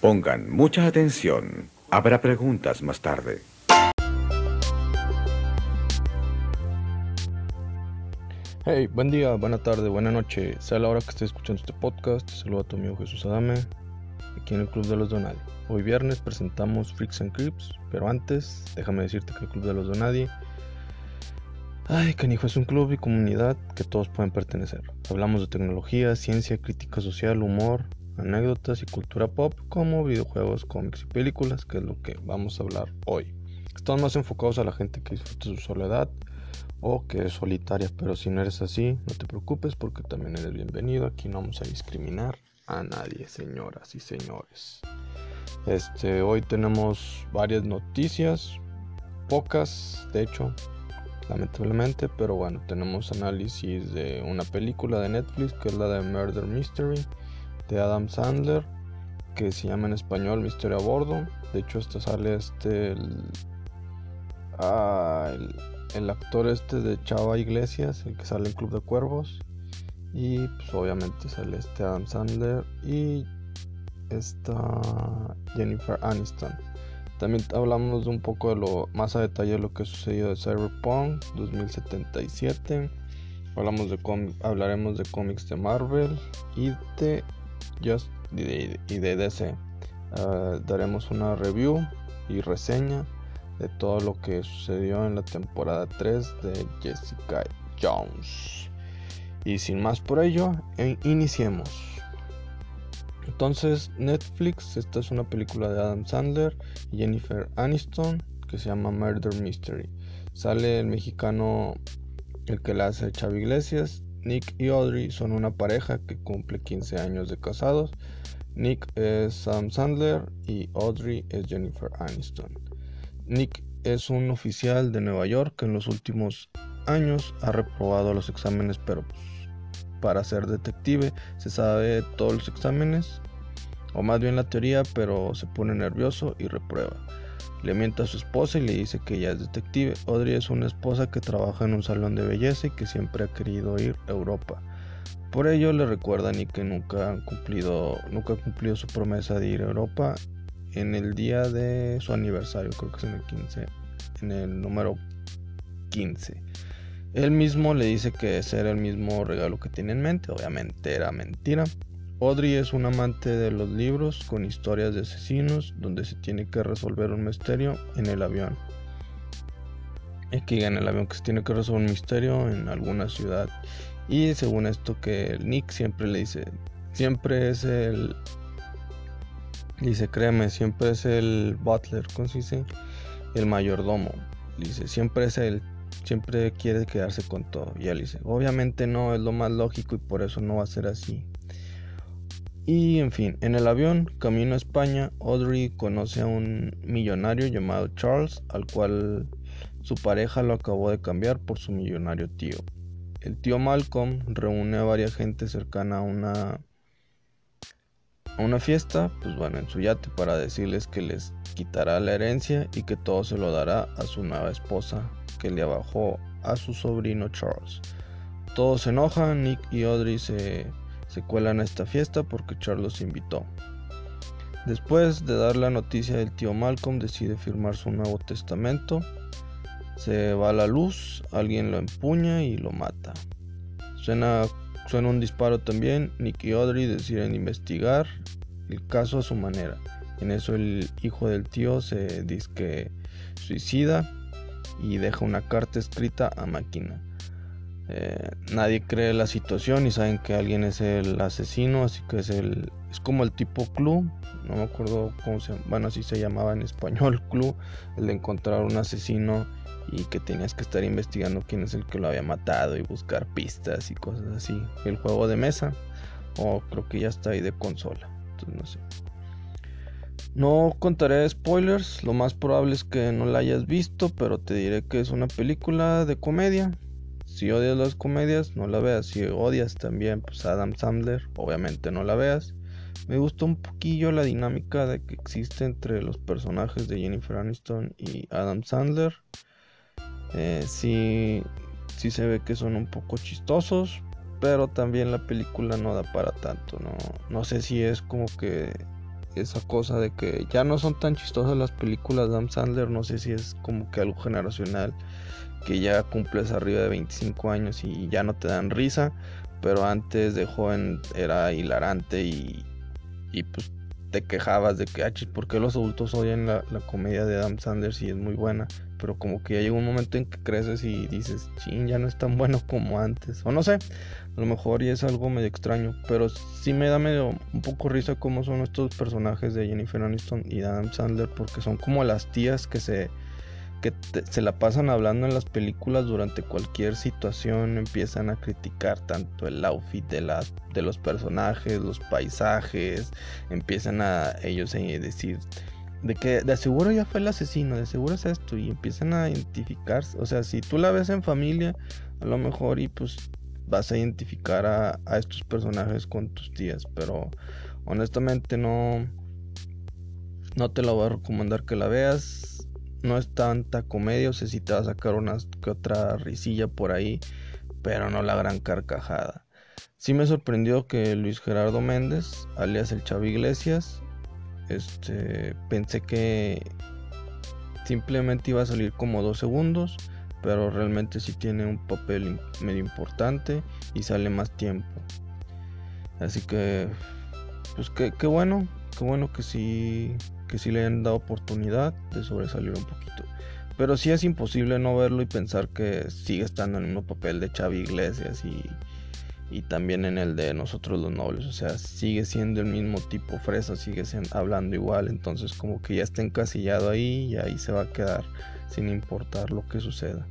Pongan mucha atención. Habrá preguntas más tarde. Hey, buen día, buena tarde, buena noche. Sea la hora que estés escuchando este podcast. Saludo a tu amigo Jesús Adame, aquí en el Club de los Donadi. Hoy viernes presentamos Freaks and Creeps, pero antes, déjame decirte que el Club de los Donadi. Ay, canijo, es un club y comunidad que todos pueden pertenecer. Hablamos de tecnología, ciencia, crítica social, humor, anécdotas y cultura pop, como videojuegos, cómics y películas, que es lo que vamos a hablar hoy. Estamos más enfocados a la gente que disfruta su soledad o que es solitaria, pero si no eres así, no te preocupes porque también eres bienvenido. Aquí no vamos a discriminar a nadie, señoras y señores. Este, hoy tenemos varias noticias, pocas, de hecho, lamentablemente, pero bueno, tenemos análisis de una película de Netflix que es la de Murder Mystery de Adam Sandler, que se llama en español Misterio a bordo. De hecho, este sale este ah, el, el, actor este de Chava Iglesias, el que sale en Club de Cuervos. Y pues obviamente sale este Adam Sandler y esta Jennifer Aniston. También hablamos de un poco de lo más a detalle de lo que sucedió de Cyberpunk 2077. Hablamos de hablaremos de cómics de Marvel y de Just y de, DC. Ah, daremos una review y reseña de todo lo que sucedió en la temporada 3 de Jessica Jones. Y sin más por ello, e iniciemos. Entonces, Netflix, esta es una película de Adam Sandler y Jennifer Aniston que se llama Murder Mystery. Sale el mexicano, el que la hace Chavi Iglesias. Nick y Audrey son una pareja que cumple 15 años de casados. Nick es Sam Sandler y Audrey es Jennifer Aniston. Nick es un oficial de Nueva York que en los últimos años ha reprobado los exámenes, pero pues, para ser detective se sabe todos los exámenes, o más bien la teoría, pero se pone nervioso y reprueba. Le miente a su esposa y le dice que ella es detective. Audrey es una esposa que trabaja en un salón de belleza y que siempre ha querido ir a Europa. Por ello le recuerdan y que nunca han cumplido, nunca ha cumplido su promesa de ir a Europa en el día de su aniversario, creo que es en el 15, en el número 15. Él mismo le dice que ese era el mismo regalo que tiene en mente, obviamente era mentira. Audrey es un amante de los libros con historias de asesinos donde se tiene que resolver un misterio en el avión. Es que en el avión que se tiene que resolver un misterio en alguna ciudad. Y según esto que Nick siempre le dice, siempre es el... Dice, créeme, siempre es el butler, ¿cómo se dice? El mayordomo. Dice, siempre es el... Siempre quiere quedarse con todo. Y él dice, obviamente no, es lo más lógico y por eso no va a ser así. Y en fin, en el avión, camino a España, Audrey conoce a un millonario llamado Charles, al cual su pareja lo acabó de cambiar por su millonario tío. El tío Malcolm reúne a varias gente cercana a una a una fiesta, pues bueno, en su yate para decirles que les quitará la herencia y que todo se lo dará a su nueva esposa, que le abajó a su sobrino Charles. Todos se enojan, Nick y Audrey se se cuelan a esta fiesta porque Charles los invitó. Después de dar la noticia del tío Malcolm decide firmar su nuevo testamento. Se va a la luz, alguien lo empuña y lo mata. Suena, suena un disparo también, Nick y Audrey deciden investigar el caso a su manera. En eso el hijo del tío se dice suicida y deja una carta escrita a máquina. Eh, nadie cree la situación y saben que alguien es el asesino, así que es el es como el tipo club, no me acuerdo cómo se bueno así se llamaba en español club, el de encontrar un asesino y que tenías que estar investigando quién es el que lo había matado y buscar pistas y cosas así. El juego de mesa o creo que ya está ahí de consola, entonces no sé. No contaré spoilers, lo más probable es que no la hayas visto, pero te diré que es una película de comedia si odias las comedias, no la veas. Si odias también pues Adam Sandler, obviamente no la veas. Me gustó un poquillo la dinámica de que existe entre los personajes de Jennifer Aniston y Adam Sandler. Eh, sí, sí se ve que son un poco chistosos, pero también la película no da para tanto. No, no sé si es como que esa cosa de que ya no son tan chistosas las películas de Adam Sandler, no sé si es como que algo generacional, que ya cumples arriba de 25 años y ya no te dan risa, pero antes de joven era hilarante y, y pues te quejabas de que, ah, ¿por qué los adultos odian la, comedia de Adam Sandler si es muy buena? Pero como que ya llega un momento en que creces y dices, ching, ya no es tan bueno como antes. O no sé, a lo mejor y es algo medio extraño. Pero sí me da medio un poco risa cómo son estos personajes de Jennifer Aniston y Adam Sandler. Porque son como las tías que se que se la pasan hablando en las películas durante cualquier situación, empiezan a criticar tanto el outfit de, las, de los personajes, los paisajes, empiezan a ellos a decir de que de seguro ya fue el asesino, de seguro es esto, y empiezan a identificarse, o sea, si tú la ves en familia, a lo mejor y pues vas a identificar a, a estos personajes con tus tías, pero honestamente no, no te lo voy a recomendar que la veas no es tanta comedia, o sea, si te va a sacar una otra risilla por ahí, pero no la gran carcajada. Sí me sorprendió que Luis Gerardo Méndez, alias el Chavo Iglesias, este, pensé que simplemente iba a salir como dos segundos, pero realmente sí tiene un papel medio importante y sale más tiempo. Así que, pues qué bueno, qué bueno que sí que sí le han dado oportunidad de sobresalir un poquito. Pero sí es imposible no verlo y pensar que sigue estando en el mismo papel de Xavi Iglesias y, también en el de Nosotros los Nobles. O sea, sigue siendo el mismo tipo fresa, sigue hablando igual. Entonces como que ya está encasillado ahí y ahí se va a quedar sin importar lo que suceda.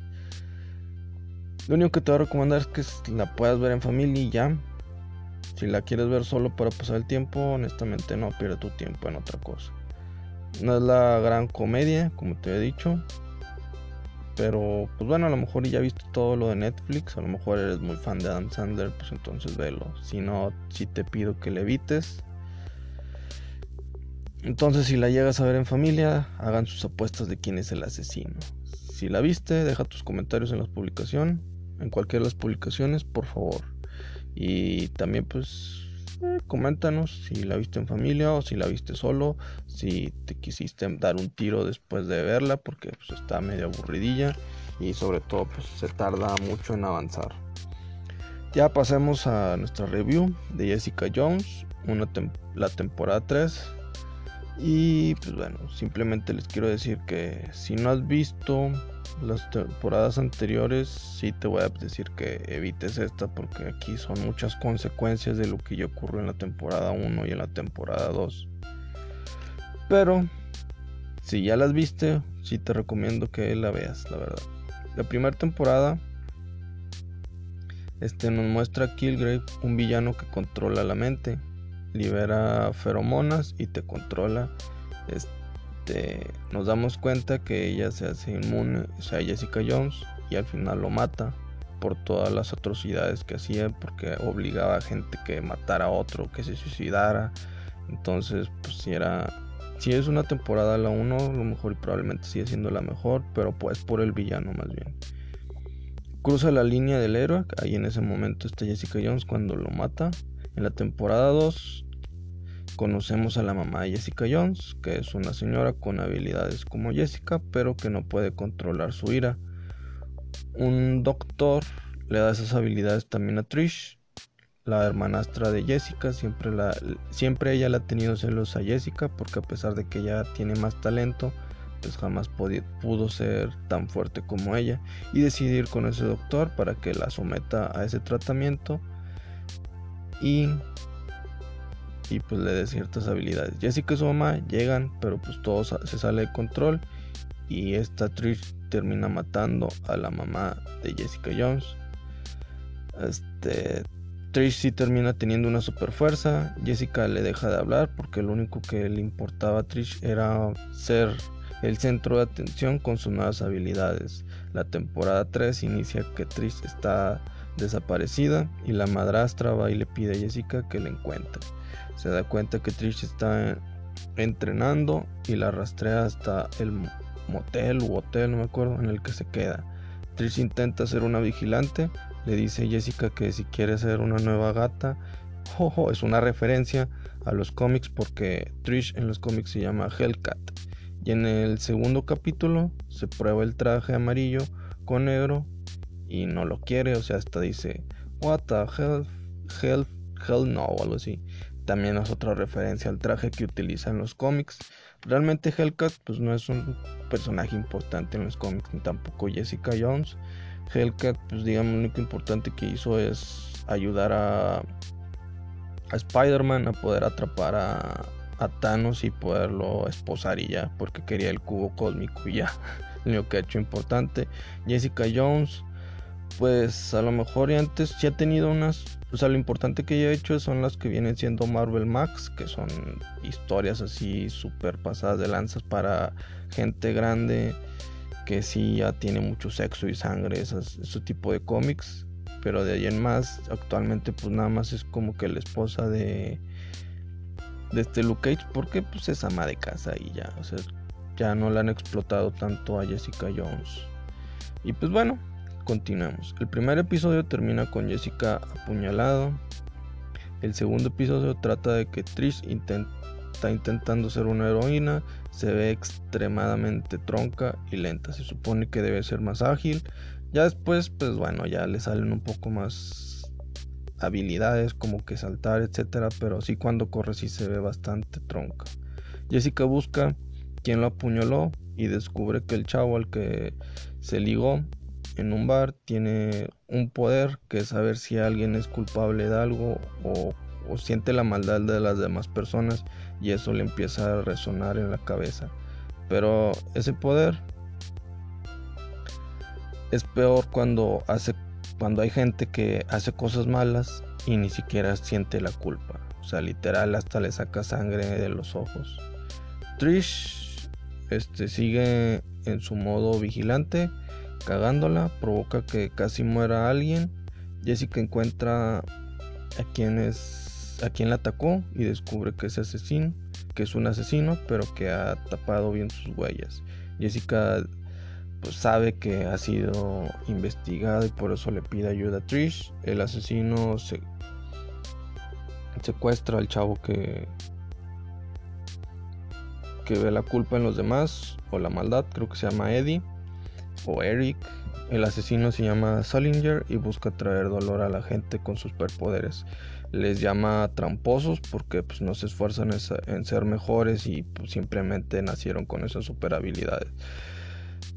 Lo único que te voy a recomendar es que la puedas ver en familia y ya. Si la quieres ver solo para pasar el tiempo, honestamente no pierde tu tiempo en otra cosa. No es la gran comedia, como te he dicho. Pero, pues bueno, a lo mejor ya viste todo lo de Netflix. A lo mejor eres muy fan de Adam Sandler, pues entonces velo. Si no, si te pido que le evites. Entonces, si la llegas a ver en familia, hagan sus apuestas de quién es el asesino. Si la viste, deja tus comentarios en la publicación. En cualquiera de las publicaciones, por favor. Y también, pues, coméntanos si la viste en familia o si la viste solo, si te quisiste dar un tiro después de verla porque pues, está medio aburridilla y sobre todo pues se tarda mucho en avanzar. Ya pasemos a nuestra review de Jessica Jones, una la temporada 3. Y pues bueno, simplemente les quiero decir que si no has visto las temporadas anteriores sí te voy a decir que evites esta porque aquí son muchas consecuencias de lo que ya ocurrió en la temporada 1 y en la temporada 2. Pero si ya las viste, sí te recomiendo que la veas, la verdad. La primera temporada este nos muestra a Killgrave, un villano que controla la mente, libera feromonas y te controla este este, nos damos cuenta que ella se hace inmune, o sea, Jessica Jones, y al final lo mata por todas las atrocidades que hacía, porque obligaba a gente que matara a otro, que se suicidara. Entonces, pues si era, si es una temporada la 1, lo mejor y probablemente sigue siendo la mejor, pero pues por el villano más bien. Cruza la línea del héroe, ahí en ese momento está Jessica Jones cuando lo mata. En la temporada 2 Conocemos a la mamá de Jessica Jones, que es una señora con habilidades como Jessica, pero que no puede controlar su ira. Un doctor le da esas habilidades también a Trish, la hermanastra de Jessica. Siempre, la, siempre ella le ha tenido celos a Jessica, porque a pesar de que ella tiene más talento, pues jamás pudo ser tan fuerte como ella. Y decidir con ese doctor para que la someta a ese tratamiento. Y y pues le dé ciertas habilidades. Jessica y su mamá llegan, pero pues todo se sale de control y esta Trish termina matando a la mamá de Jessica Jones. Este Trish sí termina teniendo una super fuerza. Jessica le deja de hablar porque lo único que le importaba a Trish era ser el centro de atención con sus nuevas habilidades. La temporada 3 inicia que Trish está desaparecida y la madrastra va y le pide a Jessica que la encuentre. Se da cuenta que Trish está entrenando y la rastrea hasta el motel u hotel, no me acuerdo, en el que se queda. Trish intenta ser una vigilante, le dice Jessica que si quiere ser una nueva gata, es una referencia a los cómics porque Trish en los cómics se llama Hellcat. Y en el segundo capítulo se prueba el traje amarillo con negro y no lo quiere, o sea, hasta dice, What the hell, hell, hell no, o algo así. También es otra referencia al traje que utiliza en los cómics. Realmente Hellcat pues no es un personaje importante en los cómics, ni tampoco Jessica Jones. Hellcat pues digamos lo único importante que hizo es ayudar a, a Spider-Man a poder atrapar a, a Thanos y poderlo esposar y ya, porque quería el cubo cósmico y ya. Lo que ha hecho importante. Jessica Jones, pues a lo mejor ya antes sí ha tenido unas. O sea, lo importante que ella ha hecho son las que vienen siendo Marvel Max, que son historias así súper pasadas de lanzas para gente grande, que sí ya tiene mucho sexo y sangre, ese tipo de cómics. Pero de ahí en más, actualmente pues nada más es como que la esposa de de este Luke Cage porque pues es ama de casa y ya, o sea, ya no la han explotado tanto a Jessica Jones. Y pues bueno, continuemos. El primer episodio termina con Jessica apuñalado. El segundo episodio trata de que Trish está intentando ser una heroína, se ve extremadamente tronca y lenta. Se supone que debe ser más ágil. Ya después, pues bueno, ya le salen un poco más habilidades como que saltar, etcétera, pero sí cuando corre sí se ve bastante tronca. Jessica busca quien lo apuñaló y descubre que el chavo al que se ligó en un bar tiene un poder que es saber si alguien es culpable de algo o, siente la maldad de las demás personas y eso le empieza a resonar en la cabeza. Pero ese poder es peor cuando hace cuando hay gente que hace cosas malas y ni siquiera siente la culpa. O sea, literal hasta le saca sangre de los ojos. Trish este, sigue en su modo vigilante, cagándola, provoca que casi muera alguien. Jessica encuentra a quien es a quien la atacó y descubre que es asesino, que es un asesino, pero que ha tapado bien sus huellas. Jessica pues sabe que ha sido investigado y por eso le pide ayuda a Trish. El asesino se secuestra al chavo que que ve la culpa en los demás o la maldad, creo que se llama Eddie o Eric. El asesino se llama Salinger y busca traer dolor a la gente con sus superpoderes. Les llama tramposos porque pues, no se esfuerzan en ser mejores y pues, simplemente nacieron con esas super habilidades.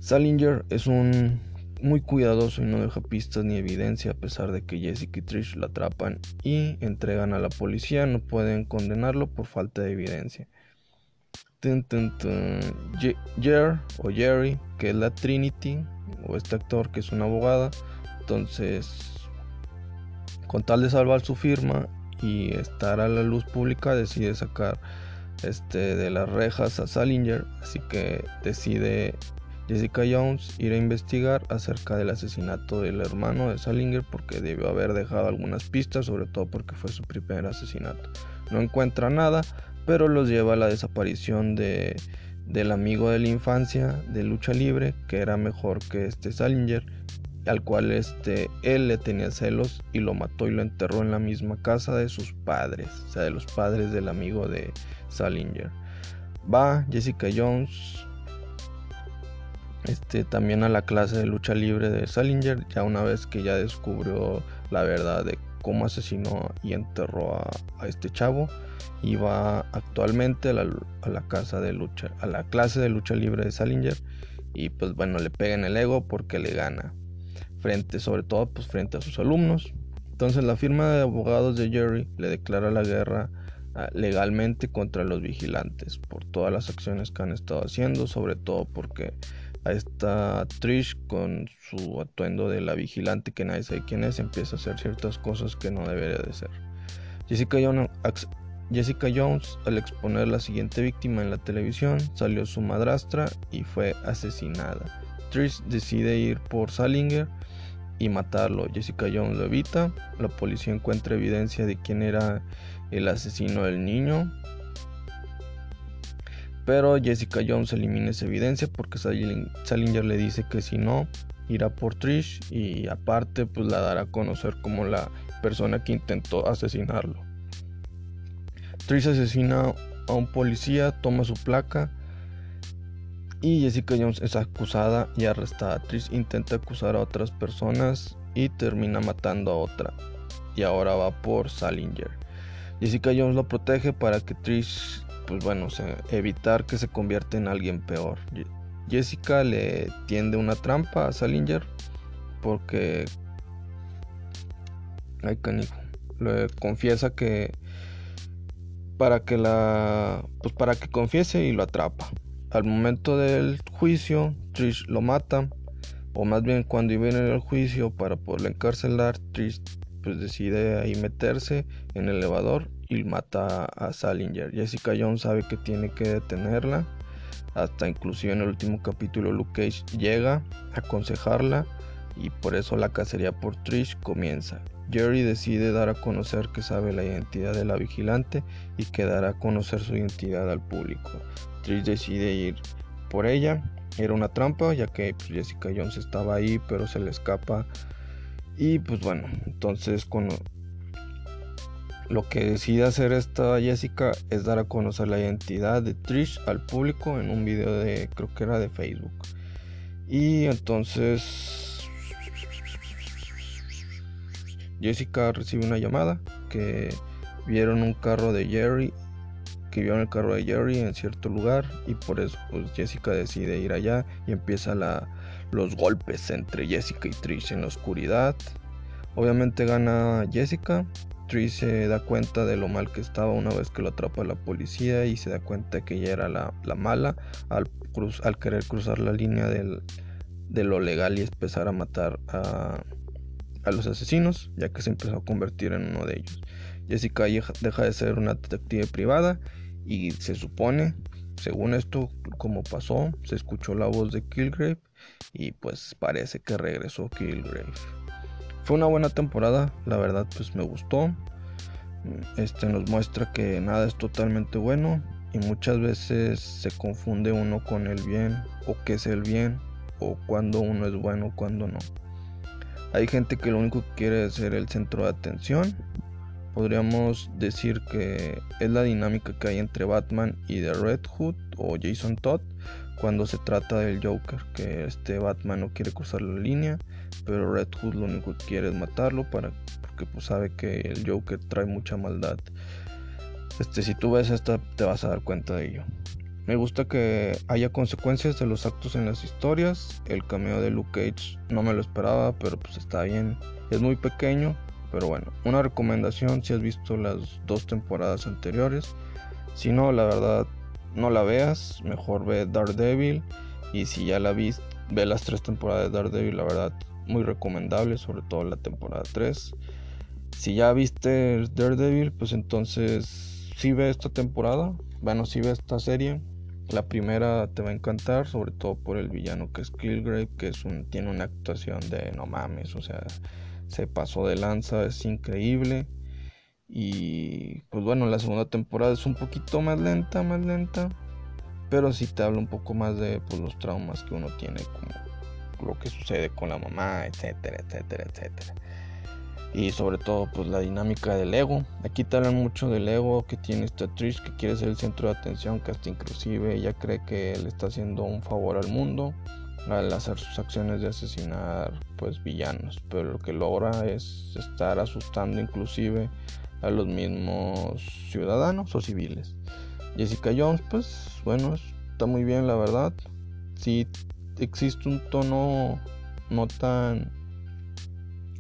Salinger es un muy cuidadoso y no deja pistas ni evidencia a pesar de que Jessica y Trish la atrapan y entregan a la policía, no pueden condenarlo por falta de evidencia. Jer o Jerry, que es la Trinity, o este actor que es una abogada, entonces con tal de salvar su firma y estar a la luz pública decide sacar este de las rejas a Salinger, así que decide Jessica Jones irá a investigar acerca del asesinato del hermano de Salinger porque debió haber dejado algunas pistas, sobre todo porque fue su primer asesinato. No encuentra nada, pero los lleva a la desaparición de, del amigo de la infancia de lucha libre, que era mejor que este Salinger, al cual este, él le tenía celos y lo mató y lo enterró en la misma casa de sus padres, o sea, de los padres del amigo de Salinger. Va Jessica Jones este, también a la clase de lucha libre de Salinger, ya una vez que ya descubrió la verdad de cómo asesinó y enterró a, este chavo, y va actualmente a la, casa de lucha, a la clase de lucha libre de Salinger, y pues bueno, le pega en el ego porque le gana, frente, sobre todo pues frente a sus alumnos. Entonces la firma de abogados de Jerry le declara la guerra ah, legalmente contra los vigilantes por todas las acciones que han estado haciendo, sobre todo porque a esta Trish con su atuendo de la vigilante que nadie sabe quién es, empieza a hacer ciertas cosas que no debería de ser. Jessica Jones, Jessica Jones, al exponer la siguiente víctima en la televisión, salió su madrastra y fue asesinada. Trish decide ir por Salinger y matarlo. Jessica Jones lo evita. La policía encuentra evidencia de quién era el asesino del niño. Pero Jessica Jones elimina esa evidencia porque Salinger le dice que si no, irá por Trish y aparte pues la dará a conocer como la persona que intentó asesinarlo. Trish asesina a un policía, toma su placa y Jessica Jones es acusada y arrestada. Trish intenta acusar a otras personas y termina matando a otra. Y ahora va por Salinger. Jessica Jones lo protege para que Trish, pues bueno, evitar que se convierta en alguien peor. Jessica le tiende una trampa a Salinger porque ay canijo le confiesa que para que la pues para que confiese y lo atrapa al momento del juicio Trish lo mata o más bien cuando iba en el juicio para poderle encarcelar Trish pues decide ahí meterse en el elevador y mata a Salinger Jessica Jones sabe que tiene que detenerla hasta inclusive en el último capítulo Luke Cage llega a aconsejarla y por eso la cacería por Trish comienza. Jerry decide dar a conocer que sabe la identidad de la vigilante y que dará a conocer su identidad al público. Trish decide ir por ella. Era una trampa ya que pues, Jessica Jones estaba ahí pero se le escapa. Y pues bueno, entonces con lo que decide hacer esta Jessica es dar a conocer la identidad de Trish al público en un video de creo que era de Facebook. Y entonces Jessica recibe una llamada que vieron un carro de Jerry, que vieron el carro de Jerry en cierto lugar y por eso pues Jessica decide ir allá y empieza la, los golpes entre Jessica y Trish en la oscuridad. Obviamente gana Jessica. Trish se da cuenta de lo mal que estaba una vez que lo atrapa la policía y se da cuenta que ella era la, mala al, al, querer cruzar la línea de lo legal y empezar a matar a, a los asesinos, ya que se empezó a convertir en uno de ellos. Jessica deja de ser una detective privada y se supone, según esto, como pasó, se escuchó la voz de Kilgrave y pues parece que regresó Kilgrave. Fue una buena temporada, la verdad pues me gustó. Este nos muestra que nada es totalmente bueno y muchas veces se confunde uno con el bien o qué es el bien o cuando uno es bueno, cuando no. Hay gente que lo único que quiere es ser el centro de atención. Podríamos decir que es la dinámica que hay entre Batman y The Red Hood o Jason Todd cuando se trata del Joker, que este Batman no quiere cruzar la línea, pero Red Hood lo único que quiere es matarlo para porque pues sabe que el Joker trae mucha maldad. Este, si tú ves esta te vas a dar cuenta de ello. Me gusta que haya consecuencias de los actos en las historias. El cameo de Luke Cage no me lo esperaba, pero pues está bien. Es muy pequeño, pero bueno. Una recomendación si has visto las dos temporadas anteriores. Si no, la verdad, no la veas. Mejor ve Daredevil. Y si ya la viste, ve las tres temporadas de Daredevil. La verdad, muy recomendable, sobre todo la temporada 3. Si ya viste Daredevil, pues entonces sí ve esta temporada. Bueno, sí ve esta serie la primera te va a encantar, sobre todo por el villano que es Killgrave, que es un, tiene una actuación de no mames, o sea, se pasó de lanza, es increíble. Y pues bueno, la segunda temporada es un poquito más lenta, más lenta, pero sí te habla un poco más de pues, los traumas que uno tiene, como lo que sucede con la mamá, etcétera, etcétera, etcétera y sobre todo pues la dinámica del ego. Aquí te hablan mucho del ego que tiene esta Trish que quiere ser el centro de atención, que hasta inclusive ella cree que le está haciendo un favor al mundo al hacer sus acciones de asesinar pues villanos, pero lo que logra es estar asustando inclusive a los mismos ciudadanos o civiles. Jessica Jones pues bueno, está muy bien la verdad. Si existe un tono no tan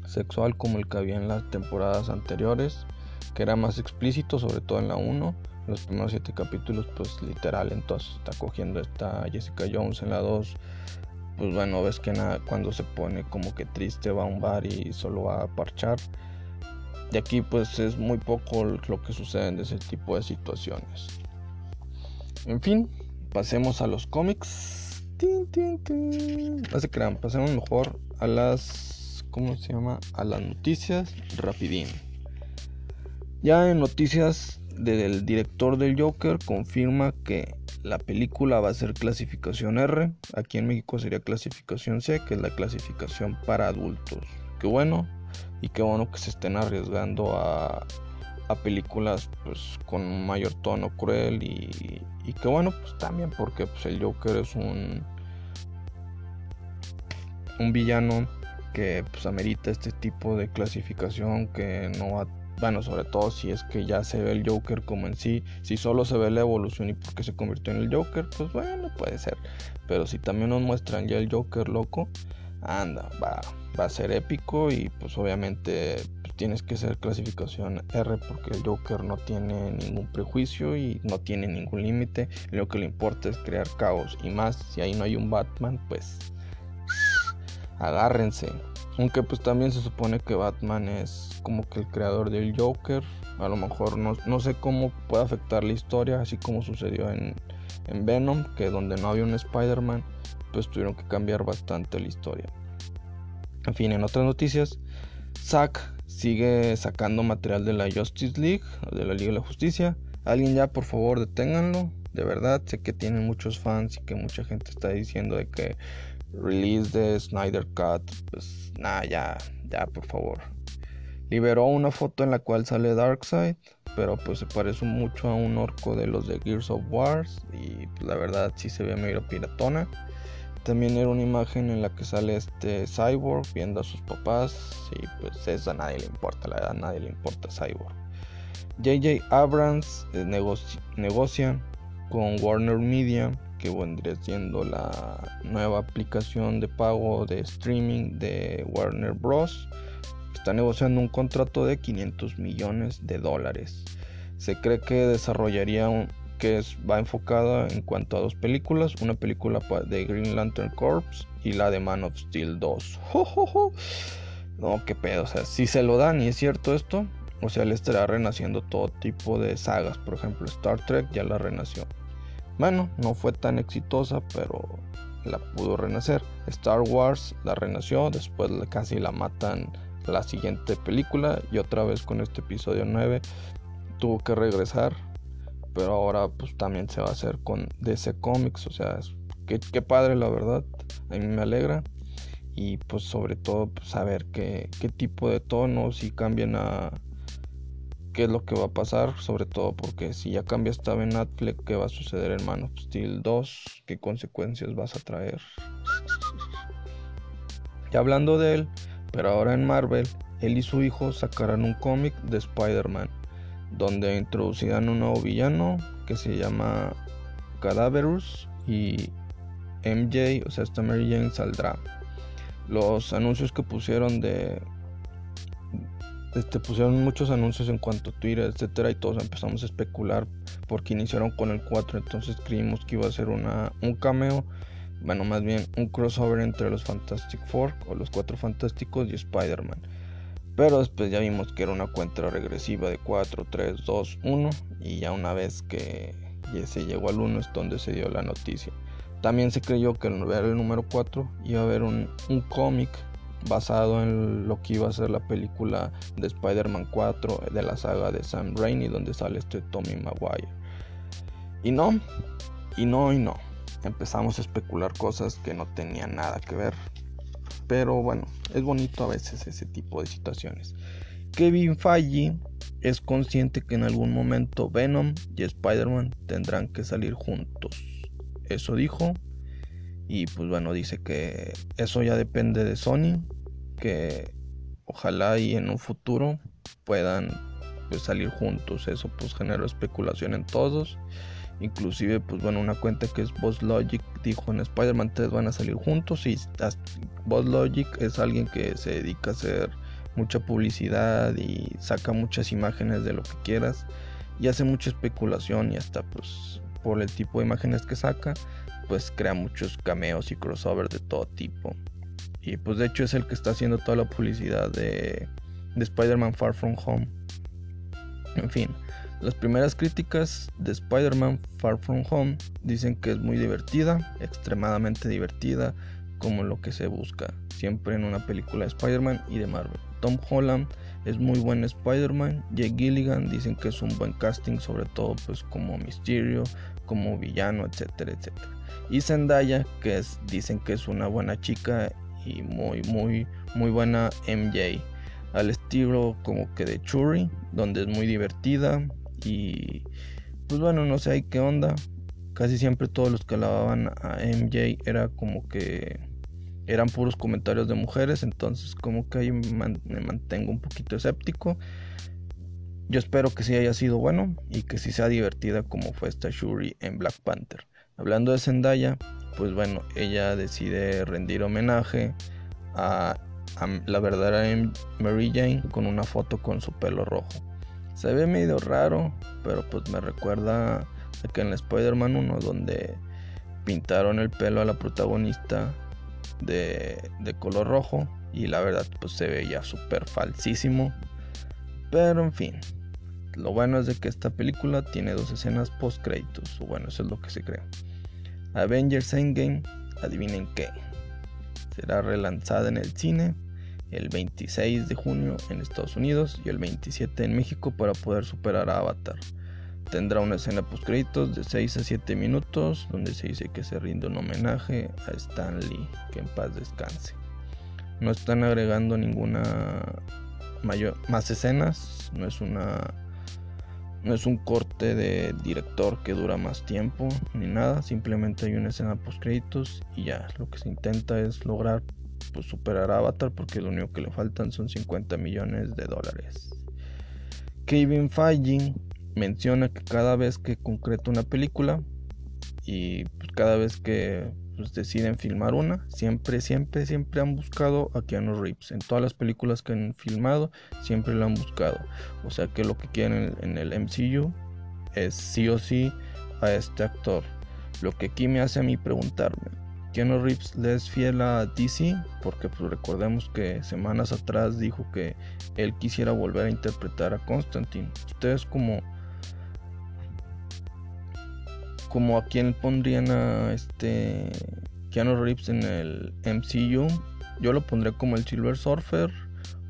sexual como el que había en las temporadas anteriores, que era más explícito, sobre todo en la 1. Los primeros 7 capítulos, pues literal, entonces está cogiendo esta Jessica Jones en la 2. Pues bueno, ves que nada, cuando se pone como que triste va a un bar y solo va a parchar. De aquí pues es muy poco lo que sucede en ese tipo de situaciones. En fin, pasemos a los cómics. No se pasemos mejor a las ¿cómo se llama? A las noticias rapidín. Ya en noticias del director del Joker confirma que la película va a ser clasificación R, aquí en México sería clasificación C, que es la clasificación para adultos. Qué bueno y qué bueno que se estén arriesgando a, películas pues con un mayor tono cruel y, y que bueno pues también porque pues el Joker es un un villano que pues amerita este tipo de clasificación que no va bueno sobre todo si es que ya se ve el Joker como en sí si solo se ve la evolución y porque se convirtió en el Joker pues bueno puede ser pero si también nos muestran ya el Joker loco anda va va a ser épico y pues obviamente pues, tienes que ser clasificación R porque el Joker no tiene ningún prejuicio y no tiene ningún límite. Lo que le importa es crear caos y más si ahí no hay un Batman, pues agárrense. Aunque pues también se supone que Batman es como que el creador del Joker. A lo mejor no, no sé cómo puede afectar la historia, así como sucedió en, en Venom, que donde no había un Spider-Man, pues tuvieron que cambiar bastante la historia. En fin, en otras noticias, Zack sigue sacando material de la Justice League, de la Liga de la Justicia. Alguien ya, por favor, deténganlo. De verdad, sé que tienen muchos fans y que mucha gente está diciendo de que release de Snyder Cut. Pues nada, ya, ya, por favor. Liberó una foto en la cual sale Darkseid, pero pues se parece mucho a un orco de los de Gears of Wars y pues, la verdad sí se ve medio piratona. También era una imagen en la que sale este Cyborg viendo a sus papás y pues eso a nadie le importa, la verdad a nadie le importa Cyborg. JJ Abrams eh, negocia con Warner Media, que vendría siendo la nueva aplicación de pago de streaming de Warner Bros. Está negociando un contrato de 500 millones de dólares. Se cree que desarrollaría un, que va enfocada en cuanto a dos películas, una película de Green Lantern Corps y la de Man of Steel 2. No, qué pedo, o sea, si se lo dan y es cierto esto, o sea, le estará renaciendo todo tipo de sagas, por ejemplo, Star Trek ya la renació. Bueno, no fue tan exitosa, pero la pudo renacer. Star Wars la renació, después casi la matan la siguiente película y otra vez con este episodio 9 tuvo que regresar pero ahora pues también se va a hacer con DC Comics, o sea, qué, padre la verdad, a mí me alegra y pues sobre todo pues, saber qué, qué tipo de tonos y cambian a qué es lo que va a pasar, sobre todo porque si ya cambia esta Ben Affleck, qué va a suceder en Man of Steel 2, qué consecuencias vas a traer. Y hablando de él, pero ahora en Marvel, él y su hijo sacarán un cómic de Spider-Man donde introducirán un nuevo villano que se llama Cadaverus y MJ, o sea, esta Mary Jane saldrá. Los anuncios que pusieron de este, pusieron muchos anuncios en cuanto a Twitter, etcétera, y todos empezamos a especular porque iniciaron con el 4, entonces creímos que iba a ser una, un cameo, bueno, más bien un crossover entre los Fantastic Four o los Cuatro Fantásticos y Spider-Man. Pero después ya vimos que era una cuenta regresiva de 4, 3, 2, 1 y ya una vez que se llegó al 1 es donde se dio la noticia. También se creyó que al ver el número 4 iba a haber un, cómic basado en lo que iba a ser la película de Spider-Man 4 de la saga de Sam Raimi donde sale este Tommy Maguire. Y no, y no, y no. Empezamos a especular cosas que no tenían nada que ver pero bueno, es bonito a veces ese tipo de situaciones. Kevin Feige es consciente que en algún momento Venom y Spider-Man tendrán que salir juntos. Eso dijo. Y pues bueno, dice que eso ya depende de Sony. Que ojalá y en un futuro puedan pues, salir juntos. Eso pues generó especulación en todos. Inclusive, pues bueno, una cuenta que es Boss Logic dijo en Spider-Man 3 van a salir juntos y Boss Logic es alguien que se dedica a hacer mucha publicidad y saca muchas imágenes de lo que quieras y hace mucha especulación y hasta pues por el tipo de imágenes que saca pues crea muchos cameos y crossovers de todo tipo y pues de hecho es el que está haciendo toda la publicidad de, de Spider-Man Far From Home en fin las primeras críticas de Spider-Man Far From Home dicen que es muy divertida, extremadamente divertida, como lo que se busca siempre en una película de Spider-Man y de Marvel. Tom Holland es muy buen Spider-Man, Jake Gilligan dicen que es un buen casting, sobre todo pues como Mysterio, como villano, etcétera, etcétera. Y Zendaya, que dicen que es una buena chica y muy, muy, muy buena MJ. al estilo como que de Churi, donde es muy divertida y pues bueno, no sé ahí qué onda. Casi siempre todos los que alababan a MJ era como que eran puros comentarios de mujeres, entonces como que ahí me mantengo un poquito escéptico. Yo espero que sí haya sido bueno y que sí sea divertida como fue esta Shuri en Black Panther. Hablando de Zendaya, pues bueno, ella decide rendir homenaje a, la verdadera Mary Jane con una foto con su pelo rojo. Se ve medio raro, pero pues me recuerda a que en Spider-Man 1 donde pintaron el pelo a la protagonista de, de color rojo y la verdad pues se veía súper falsísimo. Pero en fin, lo bueno es de que esta película tiene dos escenas post créditos, o bueno, eso es lo que se cree. Avengers Endgame, adivinen qué, será relanzada en el cine el 26 de junio en Estados Unidos y el 27 en México para poder superar a Avatar. Tendrá una escena post créditos de 6 a 7 minutos donde se dice que se rinde un homenaje a Stan Lee, que en paz descanse. No están agregando ninguna mayor, más escenas, no es una no es un corte de director que dura más tiempo ni nada, simplemente hay una escena post créditos y ya lo que se intenta es lograr pues, superar a Avatar porque lo único que le faltan son 50 millones de dólares. Kevin Feige menciona que cada vez que concreta una película y pues, cada vez que pues, deciden filmar una, siempre, siempre, siempre han buscado a Keanu Reeves. En todas las películas que han filmado, siempre lo han buscado. O sea que lo que quieren en el, MCU es sí o sí a este actor. Lo que aquí me hace a mí preguntarme, Keanu Reeves le es fiel a DC porque pues recordemos que semanas atrás dijo que él quisiera volver a interpretar a Constantine. Ustedes como como a quién pondrían a este Keanu Reeves en el MCU, yo lo pondré como el Silver Surfer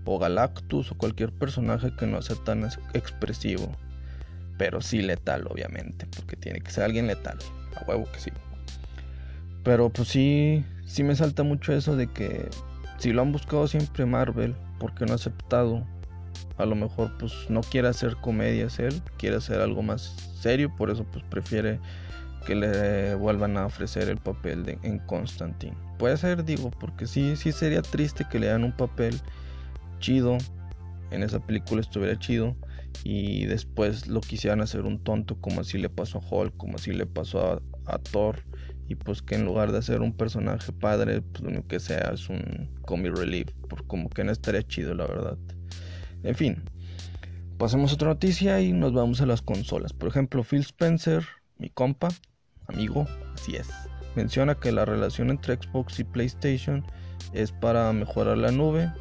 o Galactus o cualquier personaje que no sea tan expresivo, pero sí letal obviamente, porque tiene que ser alguien letal, a huevo que sí. Pero pues sí, sí me salta mucho eso de que si lo han buscado siempre Marvel, porque no ha aceptado? A lo mejor pues no quiere hacer comedias él, quiere hacer algo más serio, por eso pues prefiere que le vuelvan a ofrecer el papel de, en Constantine. Puede ser, digo, porque sí, sí sería triste que le dan un papel chido. En esa película estuviera chido. Y después lo quisieran hacer un tonto, como así le pasó a Hulk, como así le pasó a, Thor. Y pues que en lugar de ser un personaje padre, pues lo único que sea es un comic relief. Por como que no estaría chido, la verdad. En fin. Pasemos a otra noticia y nos vamos a las consolas. Por ejemplo, Phil Spencer, mi compa, amigo, así es. Menciona que la relación entre Xbox y PlayStation es para mejorar la nube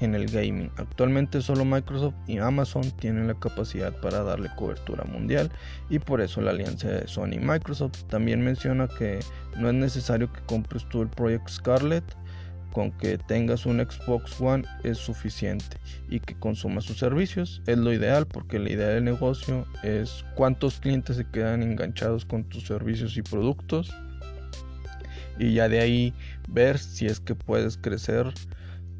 en el gaming. Actualmente solo Microsoft y Amazon tienen la capacidad para darle cobertura mundial y por eso la alianza de Sony y Microsoft. También menciona que no es necesario que compres tú el Project Scarlett con que tengas un Xbox One es suficiente y que consumas sus servicios es lo ideal porque la idea del negocio es cuántos clientes se quedan enganchados con tus servicios y productos y ya de ahí ver si es que puedes crecer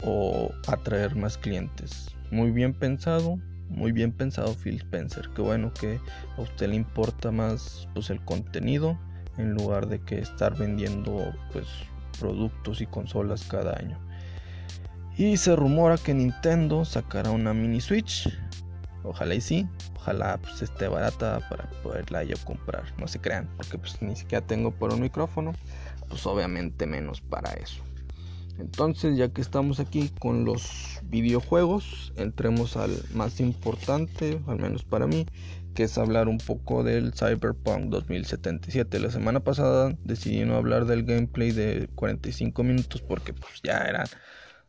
o atraer más clientes. Muy bien pensado, muy bien pensado Phil Spencer. Qué bueno que a usted le importa más pues el contenido en lugar de que estar vendiendo pues productos y consolas cada año. Y se rumora que Nintendo sacará una mini Switch. Ojalá y sí. Ojalá pues, esté barata para poderla yo comprar. No se crean, porque pues ni siquiera tengo por un micrófono. Pues obviamente menos para eso. Entonces, ya que estamos aquí con los videojuegos, entremos al más importante, al menos para mí, que es hablar un poco del Cyberpunk 2077. La semana pasada decidí no hablar del gameplay de 45 minutos porque pues ya era,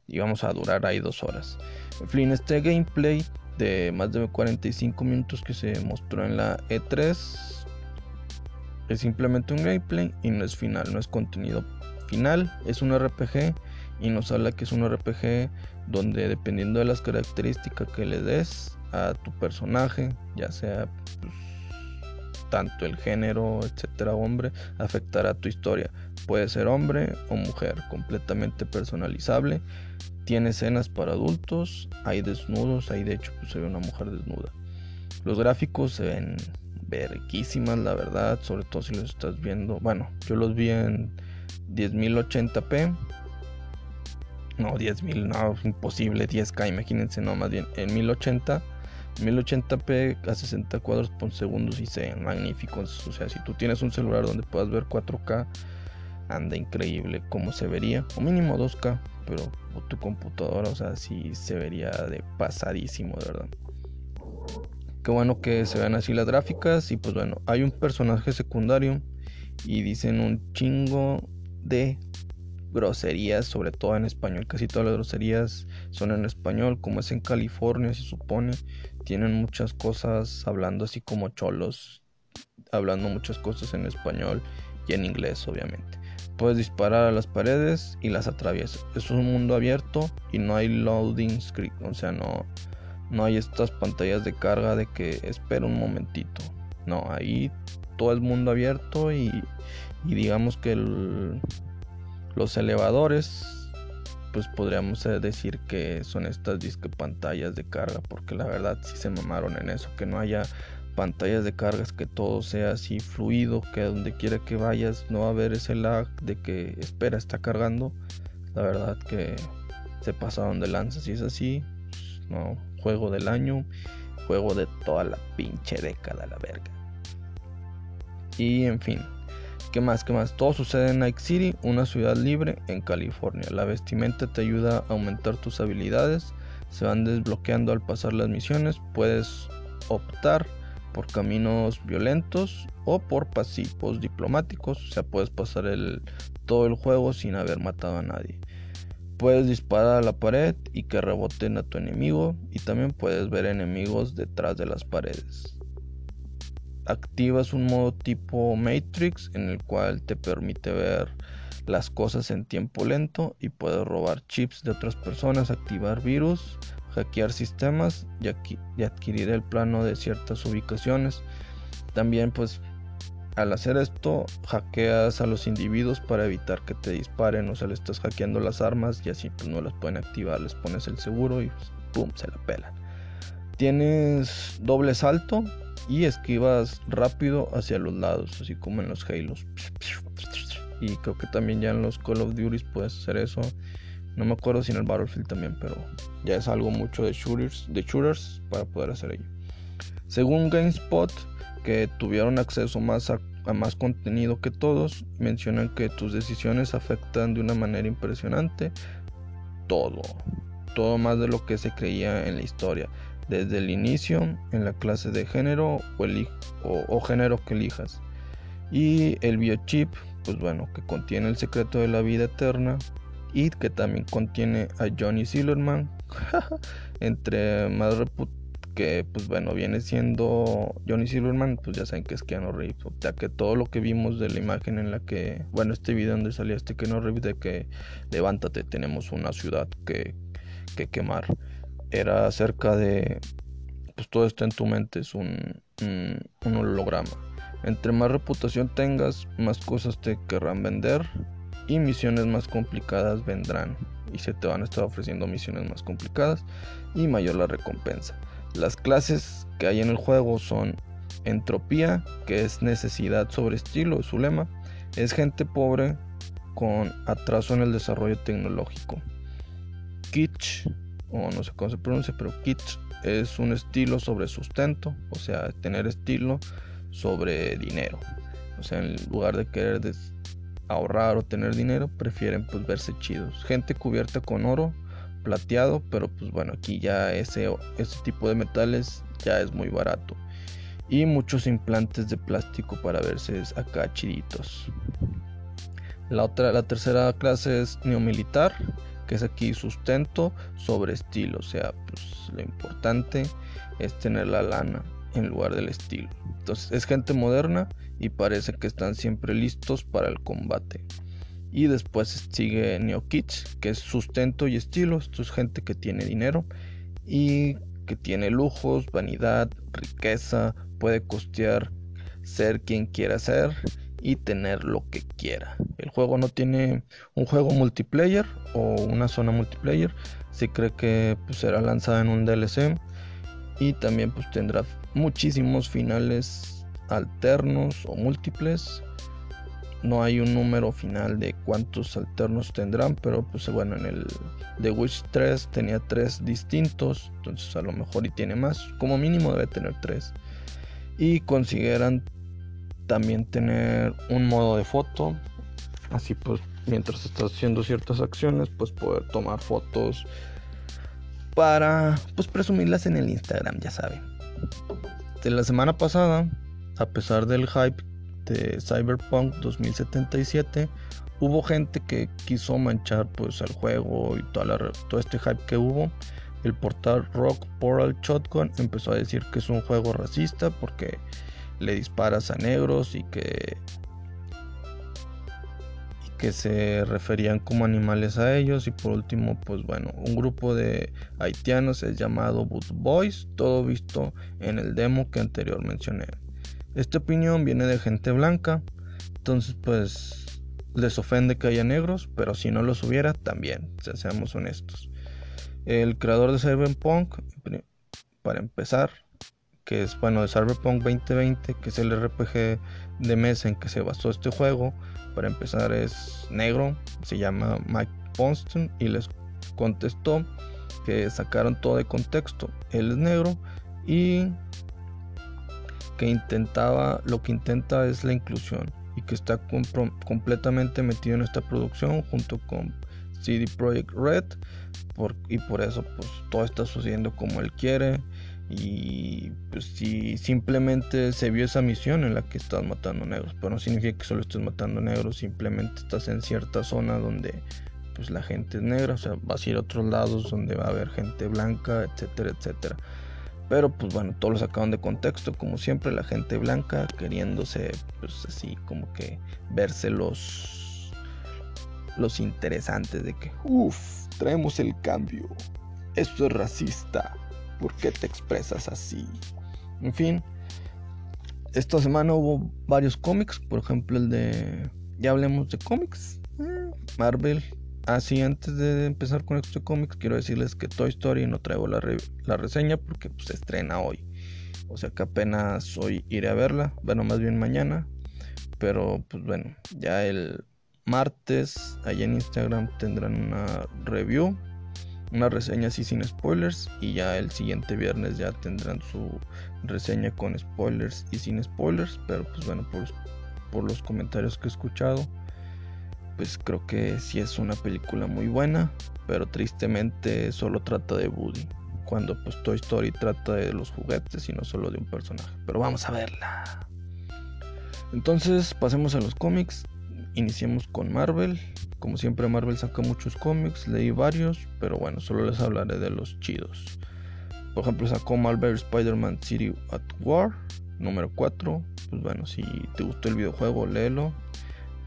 íbamos a durar ahí dos horas. En fin, este gameplay de más de 45 minutos que se mostró en la E3 es simplemente un gameplay y no es final, no es contenido final, es un RPG y nos habla que es un RPG donde dependiendo de las características que le des a tu personaje, ya sea pues, tanto el género, etcétera, hombre, afectará tu historia. Puede ser hombre o mujer, completamente personalizable. Tiene escenas para adultos, hay desnudos, hay de hecho pues, se una mujer desnuda. Los gráficos se ven verguísimas, la verdad, sobre todo si los estás viendo. Bueno, yo los vi en 10.080p. No, 10.000, no, imposible, 10K, imagínense, no, más bien en 1080 1080p a 60 cuadros por segundo y se magníficos. O sea, si tú tienes un celular donde puedas ver 4K, anda increíble como se vería. O mínimo 2K, pero tu computadora, o sea, sí se vería de pasadísimo, de verdad. Qué bueno que se vean así las gráficas. Y pues bueno, hay un personaje secundario y dicen un chingo de groserías, sobre todo en español. Casi todas las groserías son en español, como es en California, se supone tienen muchas cosas hablando así como cholos, hablando muchas cosas en español y en inglés obviamente. Puedes disparar a las paredes y las atraviesas. Es un mundo abierto y no hay loading screen, o sea, no, no hay estas pantallas de carga de que espera un momentito. No, ahí todo es mundo abierto y, digamos que los elevadores pues podríamos eh, decir que son estas disque pantallas de carga, porque la verdad sí se mamaron en eso, que no haya pantallas de cargas, que todo sea así fluido, que a donde quiera que vayas no va a haber ese lag de que espera, está cargando. La verdad que se pasaron de lanza, si es así, pues, no, juego del año, juego de toda la pinche década, la verga. Y en fin, ¿Qué más? ¿Qué más? Todo sucede en Night City, una ciudad libre en California. La vestimenta te ayuda a aumentar tus habilidades. Se van desbloqueando al pasar las misiones. Puedes optar por caminos violentos o por pasivos diplomáticos. O sea, puedes pasar el, todo el juego sin haber matado a nadie. Puedes disparar a la pared y que reboten a tu enemigo. Y también puedes ver enemigos detrás de las paredes activas un modo tipo Matrix en el cual te permite ver las cosas en tiempo lento y puedes robar chips de otras personas, activar virus, hackear sistemas y, adquirir el plano de ciertas ubicaciones. También pues al hacer esto hackeas a los individuos para evitar que te disparen, o sea, le estás hackeando las armas y así pues no las pueden activar, les pones el seguro y pues, pum, se la pelan. Tienes doble salto, y esquivas rápido hacia los lados, así como en los Halos. Y creo que también ya en los Call of Duty puedes hacer eso. No me acuerdo si en el Battlefield también, pero ya es algo mucho de shooters, de shooters para poder hacer ello. Según GameSpot, que tuvieron acceso más a, a más contenido que todos, mencionan que tus decisiones afectan de una manera impresionante todo, todo más de lo que se creía en la historia desde el inicio en la clase de género o, género que elijas. Y el biochip, pues bueno, que contiene el secreto de la vida eterna y que también contiene a Johnny Silverman, entre más que pues bueno viene siendo Johnny Silverman pues ya saben que es Keanu Reeves o sea que todo lo que vimos de la imagen en la que bueno este video donde salía este Keanu Reeves de que levántate tenemos una ciudad que, que quemar era acerca de, pues todo está en tu mente, es un, un, holograma. Entre más reputación tengas, más cosas te querrán vender y misiones más complicadas vendrán. Y se te van a estar ofreciendo misiones más complicadas y mayor la recompensa. Las clases que hay en el juego son entropía, que es necesidad sobre estilo, es su lema. Es gente pobre con atraso en el desarrollo tecnológico. Kitsch, o no sé cómo se pronuncia, pero kitsch es un estilo sobre sustento, o sea, tener estilo sobre dinero. O sea, en lugar de querer ahorrar o tener dinero, prefieren pues verse chidos. Gente cubierta con oro, plateado, pero pues bueno, aquí ya ese, ese tipo de metales ya es muy barato. Y muchos implantes de plástico para verse acá chiditos. La otra, la tercera clase es neomilitar que es aquí sustento sobre estilo. O sea, pues lo importante es tener la lana en lugar del estilo. Entonces es gente moderna y parece que están siempre listos para el combate. Y después sigue Neo Kids, que es sustento y estilo. Esto es gente que tiene dinero y que tiene lujos, vanidad, riqueza, puede costear ser quien quiera ser y tener lo que quiera. El juego no tiene un juego multiplayer o una zona multiplayer. Se cree que pues, será lanzada en un DLC y también pues tendrá muchísimos finales alternos o múltiples. No hay un número final de cuántos alternos tendrán, pero pues bueno, en el The Witch 3 tenía tres distintos, entonces a lo mejor y tiene más, como mínimo debe tener tres. Y consideran también tener un modo de foto, así pues mientras estás haciendo ciertas acciones, pues poder tomar fotos para pues presumirlas en el Instagram, ya saben. De la semana pasada, a pesar del hype de Cyberpunk 2077, hubo gente que quiso manchar pues el juego y toda todo este hype que hubo. El portal Rock Portal Shotgun empezó a decir que es un juego racista porque le disparas a negros y que que se referían como animales a ellos. Y por último pues bueno un grupo de haitianos es llamado Boot Boys todo visto en el demo que anterior mencioné. Esta opinión viene de gente blanca entonces pues les ofende que haya negros pero si no los hubiera también seamos honestos. El creador de Cyberpunk para empezar que es bueno de Cyberpunk 2020 que es el RPG de mesa en que se basó este juego para empezar es negro, se llama Mike Ponston y les contestó que sacaron todo de contexto. Él es negro y que intentaba, lo que intenta es la inclusión y que está completamente metido en esta producción junto con CD Projekt Red y por eso pues todo está sucediendo como él quiere y pues si simplemente se vio esa misión en la que estás matando negros, pero no significa que solo estés matando negros, simplemente estás en cierta zona donde pues la gente es negra, o sea, vas a ir a otros lados donde va a haber gente blanca, etcétera, etcétera. Pero pues bueno, todos lo sacaron de contexto, como siempre, la gente blanca queriéndose pues así como que verse los los interesantes de que, uff, traemos el cambio. Esto es racista ¿Por qué te expresas así? En fin, esta semana hubo varios cómics, por ejemplo el de... Ya hablemos de cómics. Eh, Marvel. Así, ah, antes de empezar con este cómics, quiero decirles que Toy Story no traigo la, reseña porque pues, se estrena hoy. O sea que apenas hoy iré a verla. Bueno, más bien mañana. Pero pues bueno, ya el martes allá en Instagram tendrán una review una reseña así sin spoilers y ya el siguiente viernes ya tendrán su reseña con spoilers y sin spoilers pero pues bueno por, por los comentarios que he escuchado pues creo que sí es una película muy buena pero tristemente solo trata de Woody cuando pues Toy Story trata de los juguetes y no solo de un personaje pero vamos a verla. Entonces pasemos a los cómics iniciemos con Marvel. Como siempre Marvel saca muchos cómics, leí varios, pero bueno, solo les hablaré de los chidos. Por ejemplo, sacó Marvel Spider-Man City at War, número 4. Pues bueno, si te gustó el videojuego, léelo.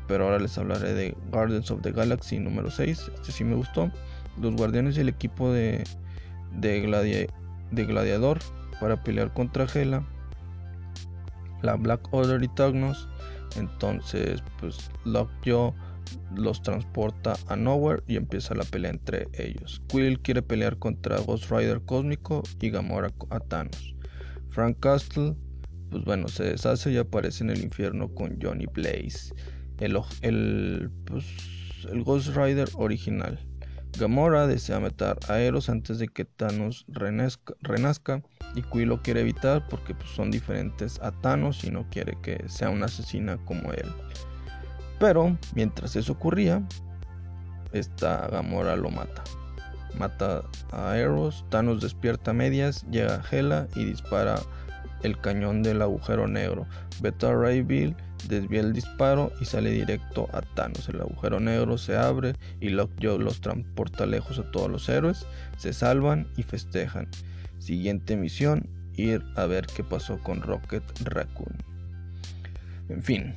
Pero ahora les hablaré de Guardians of the Galaxy número 6. Este sí me gustó. Los guardianes y el equipo de, de, de Gladiador para pelear contra Hela. La Black Order y Tagnos entonces, pues Lockjaw los transporta a Nowhere y empieza la pelea entre ellos. Quill quiere pelear contra Ghost Rider Cósmico y Gamora a Thanos. Frank Castle, pues bueno, se deshace y aparece en el infierno con Johnny Blaze, el, el, pues, el Ghost Rider original. Gamora desea matar a Eros antes de que Thanos renazca, y Quill lo quiere evitar porque pues, son diferentes a Thanos y no quiere que sea una asesina como él. Pero mientras eso ocurría, esta Gamora lo mata. Mata a Eros, Thanos despierta a medias, llega a Hela y dispara el cañón del agujero negro. Beta Ray Bill desvía el disparo y sale directo a Thanos. El agujero negro se abre y Lockjaw los transporta lejos a todos los héroes. Se salvan y festejan. Siguiente misión, ir a ver qué pasó con Rocket Raccoon. En fin,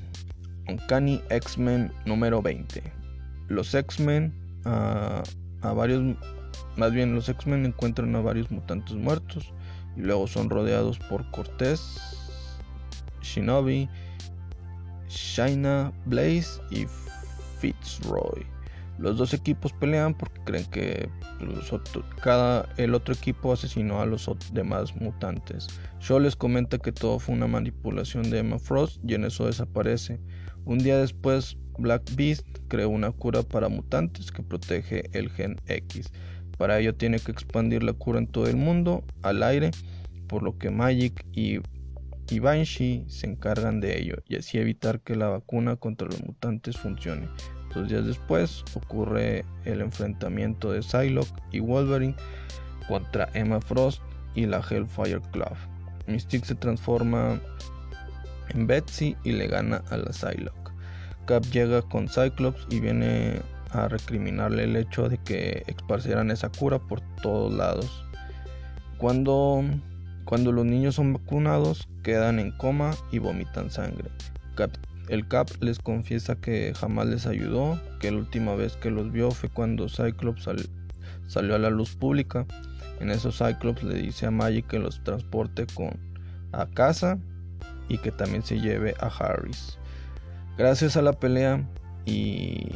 Uncanny X-Men número 20. Los X-Men a, a varios, más bien los X-Men encuentran a varios mutantes muertos y luego son rodeados por Cortés Shinobi, Shaina Blaze y Fitzroy. Los dos equipos pelean porque creen que cada, el otro equipo asesinó a los demás mutantes. Shaw les comenta que todo fue una manipulación de Emma Frost y en eso desaparece. Un día después, Black Beast creó una cura para mutantes que protege el gen X. Para ello tiene que expandir la cura en todo el mundo, al aire, por lo que Magic y, y Banshee se encargan de ello y así evitar que la vacuna contra los mutantes funcione. Dos días después ocurre el enfrentamiento de Psylocke y Wolverine contra Emma Frost y la Hellfire Club. Mystique se transforma en Betsy y le gana a la Psylocke. Cap llega con Cyclops y viene a recriminarle el hecho de que esparcieran esa cura por todos lados. Cuando, cuando los niños son vacunados, quedan en coma y vomitan sangre. el Cap les confiesa que jamás les ayudó, que la última vez que los vio fue cuando Cyclops salió a la luz pública. En eso Cyclops le dice a Magic que los transporte con, a casa y que también se lleve a Harris. Gracias a la pelea y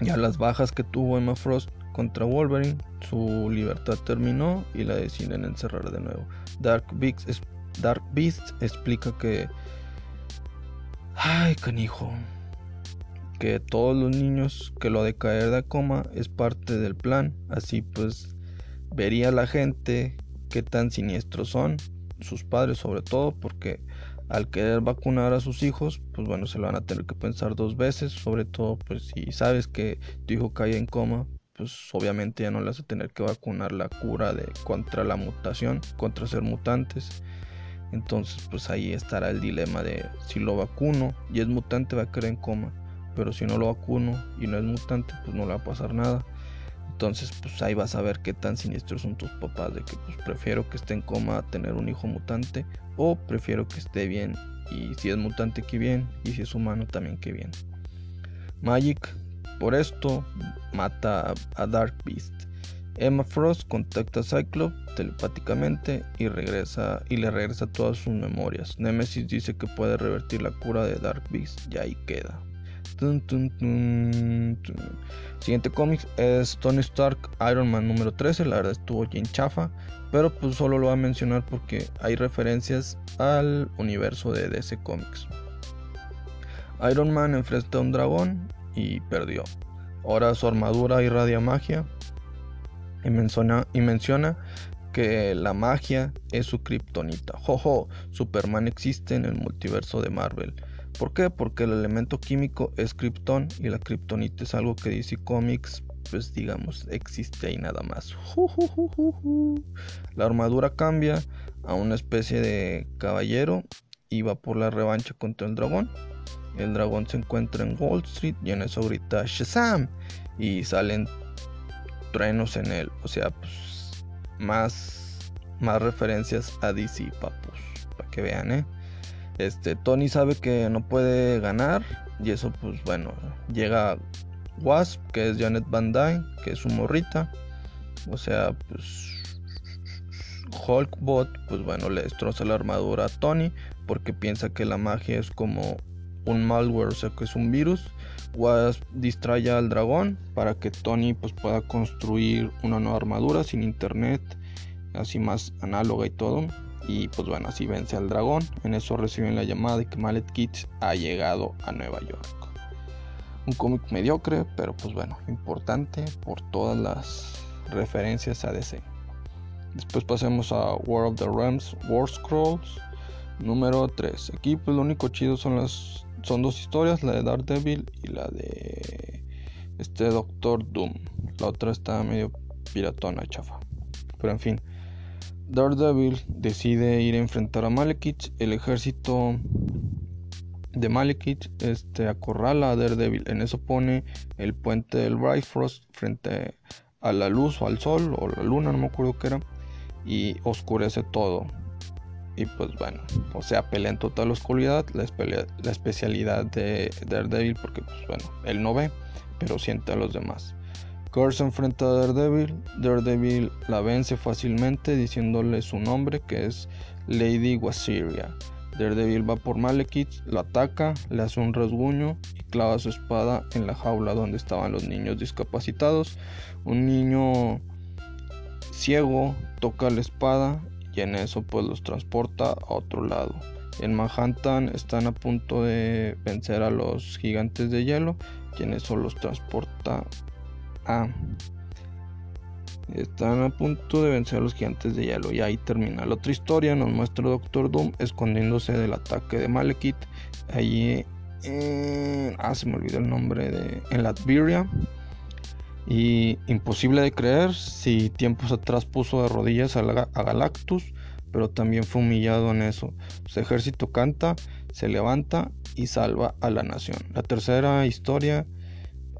y a las bajas que tuvo Emma Frost contra Wolverine, su libertad terminó y la deciden encerrar de nuevo. Dark Beast, explica que... Ay, canijo. Que todos los niños que lo de caer de coma es parte del plan. Así pues, vería la gente qué tan siniestros son, sus padres sobre todo, porque al querer vacunar a sus hijos, pues bueno, se lo van a tener que pensar dos veces, sobre todo pues si sabes que tu hijo cae en coma, pues obviamente ya no le vas a tener que vacunar la cura de contra la mutación, contra ser mutantes. Entonces, pues ahí estará el dilema de si lo vacuno y es mutante va a caer en coma, pero si no lo vacuno y no es mutante, pues no le va a pasar nada. Entonces, pues ahí vas a ver qué tan siniestros son tus papás, de que pues prefiero que esté en coma a tener un hijo mutante, o prefiero que esté bien, y si es mutante que bien, y si es humano también que bien. Magic, por esto, mata a Dark Beast. Emma Frost contacta a Cyclops telepáticamente y regresa y le regresa todas sus memorias. Nemesis dice que puede revertir la cura de Dark Beast y ahí queda. Siguiente cómic es Tony Stark Iron Man número 13. La verdad estuvo bien chafa. Pero pues solo lo voy a mencionar porque hay referencias al universo de DC Comics. Iron Man enfrenta a un dragón y perdió. Ahora su armadura irradia magia. Y menciona, y menciona que la magia es su kriptonita. Jojo, Superman existe en el multiverso de Marvel. ¿Por qué? Porque el elemento químico es Krypton y la Kryptonita es algo que DC Comics, pues digamos, existe ahí nada más. La armadura cambia a una especie de caballero y va por la revancha contra el dragón. El dragón se encuentra en Wall Street y en eso grita Shazam y salen truenos en él. O sea, pues más, más referencias a DC, papus, para que vean, ¿eh? Este, Tony sabe que no puede ganar y eso pues bueno, llega Wasp, que es Janet Van Dyne, que es su morrita. O sea, pues Hulkbot, pues bueno, le destroza la armadura a Tony porque piensa que la magia es como un malware, o sea, que es un virus. Wasp distrae al dragón para que Tony pues pueda construir una nueva armadura sin internet, así más análoga y todo. Y pues bueno, así vence al dragón. En eso reciben la llamada de que Mallet Kids ha llegado a Nueva York. Un cómic mediocre, pero pues bueno, importante por todas las referencias a DC. Después pasemos a War of the Realms, War Scrolls, número 3. Aquí pues lo único chido son las son dos historias, la de Daredevil y la de este Doctor Doom. La otra está medio piratona, chafa. Pero en fin, Daredevil decide ir a enfrentar a Malekith. El ejército de Malekith este, acorrala a Daredevil. En eso pone el puente del Bifrost frente a la luz o al sol o la luna, no me acuerdo qué era. Y oscurece todo. Y pues bueno, o sea, pelea en total oscuridad. La, la especialidad de Daredevil, porque pues bueno, él no ve, pero siente a los demás. Curse enfrenta a Daredevil. Daredevil la vence fácilmente diciéndole su nombre que es Lady Wasiria. Daredevil va por Malekith, lo ataca, le hace un rasguño y clava su espada en la jaula donde estaban los niños discapacitados. Un niño ciego toca la espada y en eso pues los transporta a otro lado. En Manhattan están a punto de vencer a los gigantes de hielo y en eso los transporta a están a punto de vencer a los gigantes de hielo y ahí termina la otra historia. Nos muestra Doctor Doom escondiéndose del ataque de Malekith. Allí, ah, se me olvidó el nombre de. En Latveria. Y imposible de creer si tiempos atrás puso de rodillas a, Galactus, pero también fue humillado en eso. Su ejército canta, se levanta y salva a la nación. La tercera historia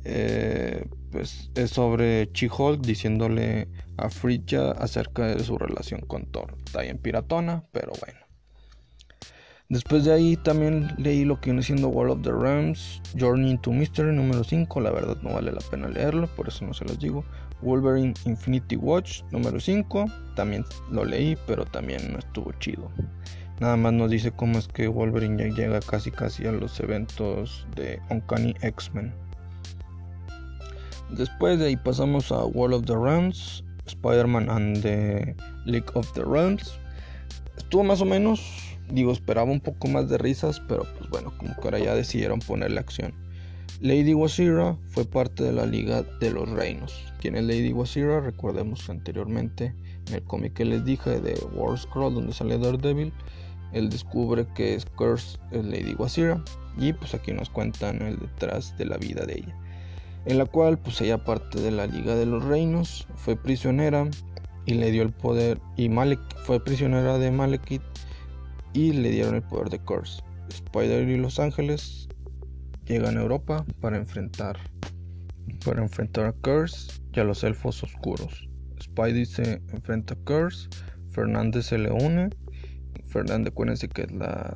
eh, pues es sobre She-Hulk diciéndole a Frigga acerca de su relación con Thor. Está bien piratona, pero bueno. Después de ahí también leí lo que viene siendo World of the Realms, Journey into Mystery número 5, la verdad no vale la pena leerlo, por eso no se los digo. Wolverine Infinity Watch número 5, también lo leí, pero también no estuvo chido. Nada más nos dice cómo es que Wolverine ya llega casi casi a los eventos de Uncanny X-Men. Después de ahí pasamos a World of the Realms, Spider-Man and the League of the Realms. Estuvo más o menos, digo, esperaba un poco más de risas, pero pues bueno, como que ahora ya decidieron ponerle acción. Lady Wasira fue parte de la Liga de los Reinos. ¿Quién es Lady Wasira? Recordemos anteriormente en el cómic que les dije de War Scroll, donde sale Daredevil, él descubre que es Curse es Lady Wasira y pues aquí nos cuentan el detrás de la vida de ella en la cual pues ella parte de la Liga de los Reinos, fue prisionera y le dio el poder y Malek fue prisionera de Malekith y le dieron el poder de Curse. Spider y Los Ángeles llegan a Europa para enfrentar para enfrentar a Curse y a los elfos oscuros. Spidey se enfrenta a Curse, Fernández se le une. Fernández, acuérdense que es la,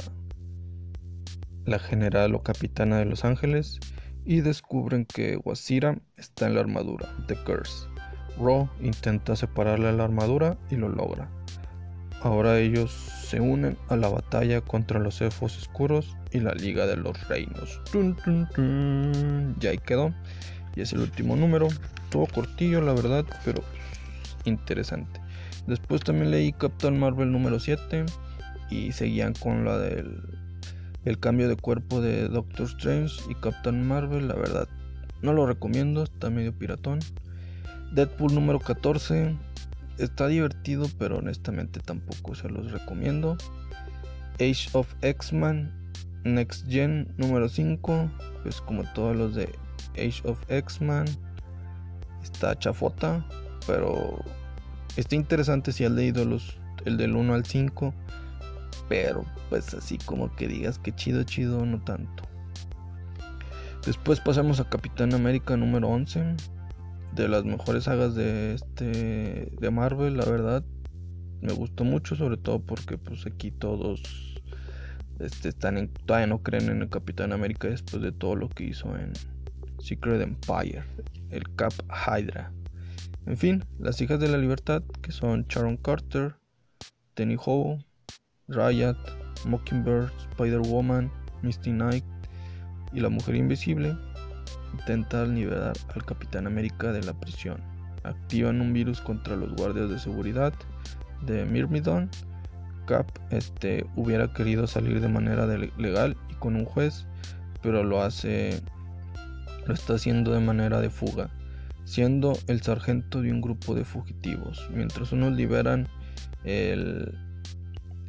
la general o capitana de Los Ángeles y descubren que Wasira está en la armadura de Curse. Ro intenta separarle la armadura y lo logra. Ahora ellos se unen a la batalla contra los elfos oscuros y la Liga de los Reinos. Ya ahí quedó. Y es el último número. Todo cortillo, la verdad, pero interesante. Después también leí Captain Marvel número 7 y seguían con la del el cambio de cuerpo de Doctor Strange y Captain Marvel, la verdad, no lo recomiendo, está medio piratón. Deadpool número 14, está divertido, pero honestamente tampoco se los recomiendo. Age of X-Men Next Gen número 5, pues como todos los de Age of X-Men, está chafota, pero está interesante si has leído los, el del 1 al 5 pero pues así como que digas que chido, chido, no tanto. Después pasamos a Capitán América número 11. De las mejores sagas de este de Marvel, la verdad. Me gustó mucho, sobre todo porque pues aquí todos este, están en, todavía no creen en el Capitán América después de todo lo que hizo en Secret Empire, el Cap Hydra. En fin, las hijas de la libertad, que son Sharon Carter, Tenny Howe, Riot, Mockingbird, Spider-Woman, Misty Knight y la Mujer Invisible intentan liberar al Capitán América de la prisión. Activan un virus contra los guardias de seguridad de Myrmidon. Cap este, hubiera querido salir de manera legal y con un juez, pero lo hace lo está haciendo de manera de fuga, siendo el sargento de un grupo de fugitivos. Mientras unos liberan el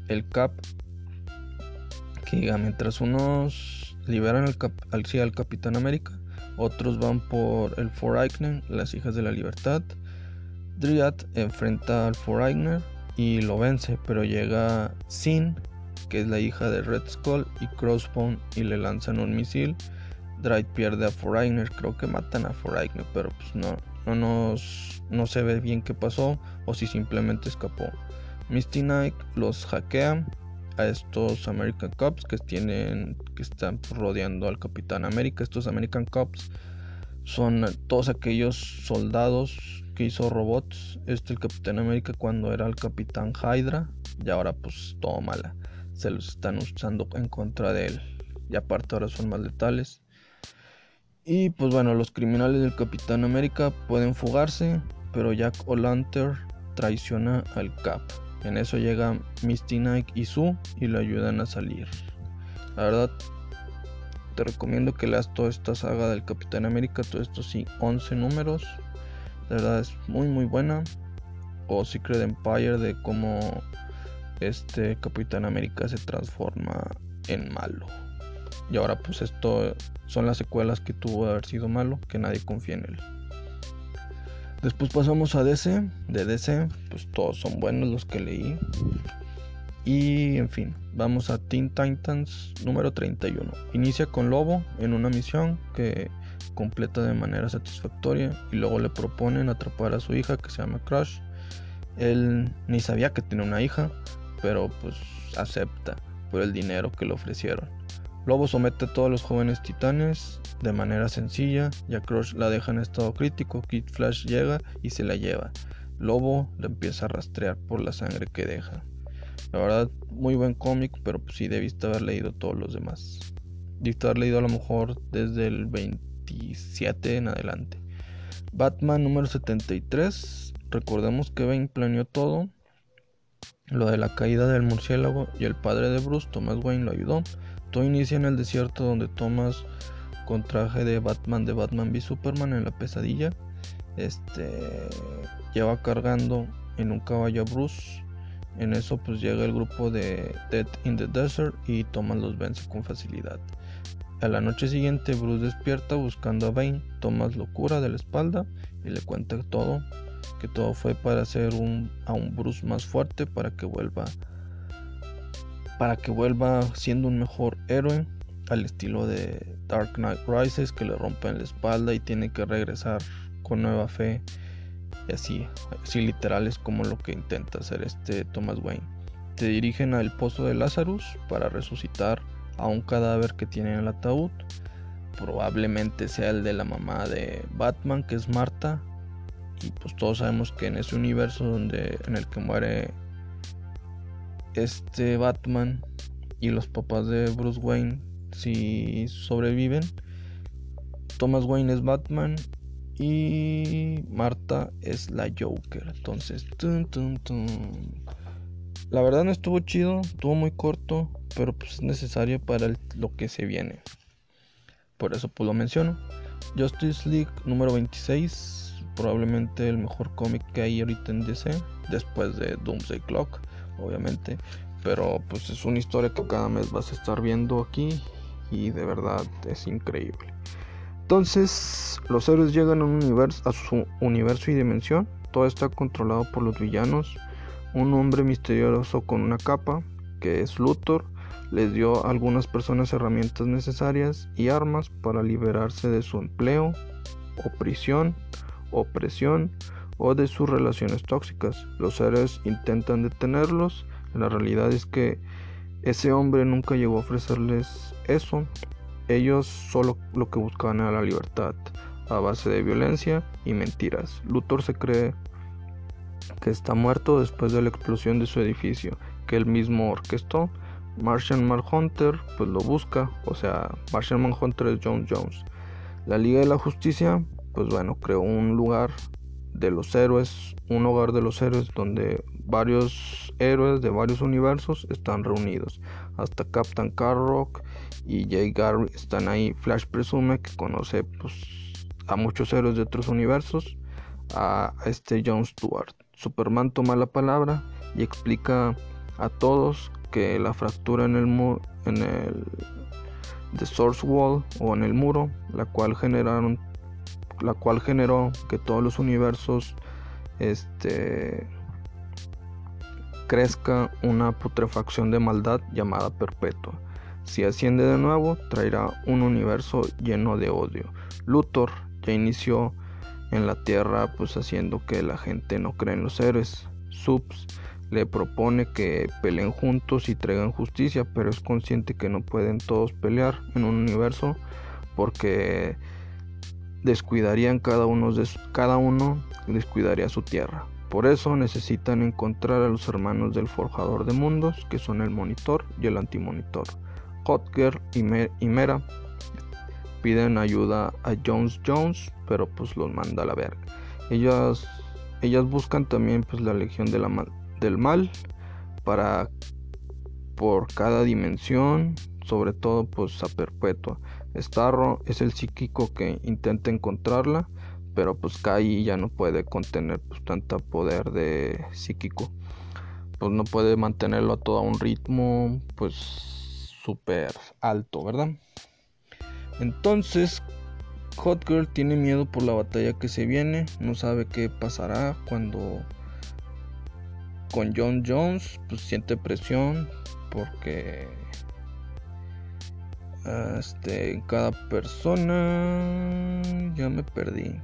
el Cap, que mientras unos liberan al, al, al Capitán América, otros van por el Foreigner, las hijas de la libertad. Dryad enfrenta al Foreigner y lo vence, pero llega Sin, que es la hija de Red Skull, y Crossbone y le lanzan un misil. Dryad pierde a Foreigner, creo que matan a Foreigner, pero pues no, no, nos, no se ve bien qué pasó o si simplemente escapó. Misty Knight los hackea a estos American Cops que tienen que están rodeando al Capitán América. Estos American Cops son todos aquellos soldados que hizo robots. Este el Capitán América cuando era el Capitán Hydra y ahora pues todo mala. se los están usando en contra de él. Y aparte ahora son más letales. Y pues bueno, los criminales del Capitán América pueden fugarse, pero Jack O'Lantern traiciona al Cap. En eso llega Misty Knight y Sue y lo ayudan a salir. La verdad, te recomiendo que leas toda esta saga del Capitán América, todos estos sí, 11 números. De verdad es muy muy buena. O Secret Empire de cómo este Capitán América se transforma en malo. Y ahora pues esto son las secuelas que tuvo de haber sido malo, que nadie confía en él. Después pasamos a DC. De DC, pues todos son buenos los que leí. Y en fin, vamos a Teen Titans número 31. Inicia con Lobo en una misión que completa de manera satisfactoria y luego le proponen atrapar a su hija que se llama Crush. Él ni sabía que tenía una hija, pero pues acepta por el dinero que le ofrecieron. Lobo somete a todos los jóvenes titanes de manera sencilla, ya Crush la deja en estado crítico, Kid Flash llega y se la lleva. Lobo le empieza a rastrear por la sangre que deja. La verdad, muy buen cómic, pero pues sí debiste haber leído todos los demás. Debiste haber leído a lo mejor desde el 27 en adelante. Batman número 73. Recordemos que Bane planeó todo. Lo de la caída del murciélago y el padre de Bruce, Thomas Wayne, lo ayudó. Todo inicia en el desierto donde Thomas con traje de Batman de Batman v Superman en la pesadilla. Este lleva cargando en un caballo a Bruce. En eso pues llega el grupo de Dead in the Desert y Thomas los vence con facilidad. A la noche siguiente Bruce despierta buscando a Bane. Thomas lo cura de la espalda y le cuenta todo, que todo fue para hacer un, a un Bruce más fuerte para que vuelva para que vuelva siendo un mejor héroe al estilo de Dark Knight Rises que le rompen la espalda y tiene que regresar con nueva fe y así, así literal es como lo que intenta hacer este Thomas Wayne. Te dirigen al pozo de Lazarus para resucitar a un cadáver que tiene en el ataúd. Probablemente sea el de la mamá de Batman, que es Marta. Y pues todos sabemos que en ese universo donde en el que muere este Batman y los papás de Bruce Wayne si sobreviven. Thomas Wayne es Batman y Marta es la Joker. Entonces, la verdad no estuvo chido, estuvo muy corto, pero pues es necesario para lo que se viene. Por eso pues lo menciono. Justice League número 26, probablemente el mejor cómic que hay ahorita en DC, después de Doomsday Clock obviamente. Pero pues es una historia que cada mes vas a estar viendo aquí y de verdad es increíble. Entonces, los héroes llegan a, un universo, a su universo y dimensión. Todo está controlado por los villanos. Un hombre misterioso con una capa, que es Luthor, les dio a algunas personas herramientas necesarias y armas para liberarse de su empleo, o prisión, opresión o de sus relaciones tóxicas. Los héroes intentan detenerlos. La realidad es que ese hombre nunca llegó a ofrecerles eso. Ellos solo lo que buscaban era la libertad a base de violencia y mentiras. Luthor se cree que está muerto después de la explosión de su edificio que él mismo orquestó. Martian Manhunter pues lo busca, o sea, Martian Manhunter es Jones Jones. La Liga de la Justicia pues bueno, creó un lugar de los héroes, un hogar de los héroes donde varios héroes de varios universos están reunidos. Hasta Captain Carrock y Jay Garry están ahí. Flash presume que conoce pues, a muchos héroes de otros universos. A este John Stewart. Superman toma la palabra y explica a todos que la fractura en el, en el The Source Wall o en el muro, la cual generaron la cual generó que todos los universos este, crezca una putrefacción de maldad llamada perpetua. Si asciende de nuevo, traerá un universo lleno de odio. Luthor ya inició en la Tierra, pues haciendo que la gente no cree en los héroes. Subs le propone que peleen juntos y traigan justicia, pero es consciente que no pueden todos pelear en un universo porque descuidarían cada uno, de, cada uno descuidaría su tierra. Por eso necesitan encontrar a los hermanos del forjador de mundos, que son el monitor y el antimonitor. Hotgirl y, y Mera piden ayuda a Jones Jones, pero pues los manda a la verga. Ellas, ellas buscan también pues la legión del mal para por cada dimensión, sobre todo pues a perpetua. Starro es el psíquico que intenta encontrarla, pero pues Kai ya no puede contener pues tanta poder de psíquico. Pues no puede mantenerlo a todo un ritmo pues súper alto, ¿verdad? Entonces, Hot Girl tiene miedo por la batalla que se viene, no sabe qué pasará cuando con John Jones pues siente presión porque este cada persona ya me perdí.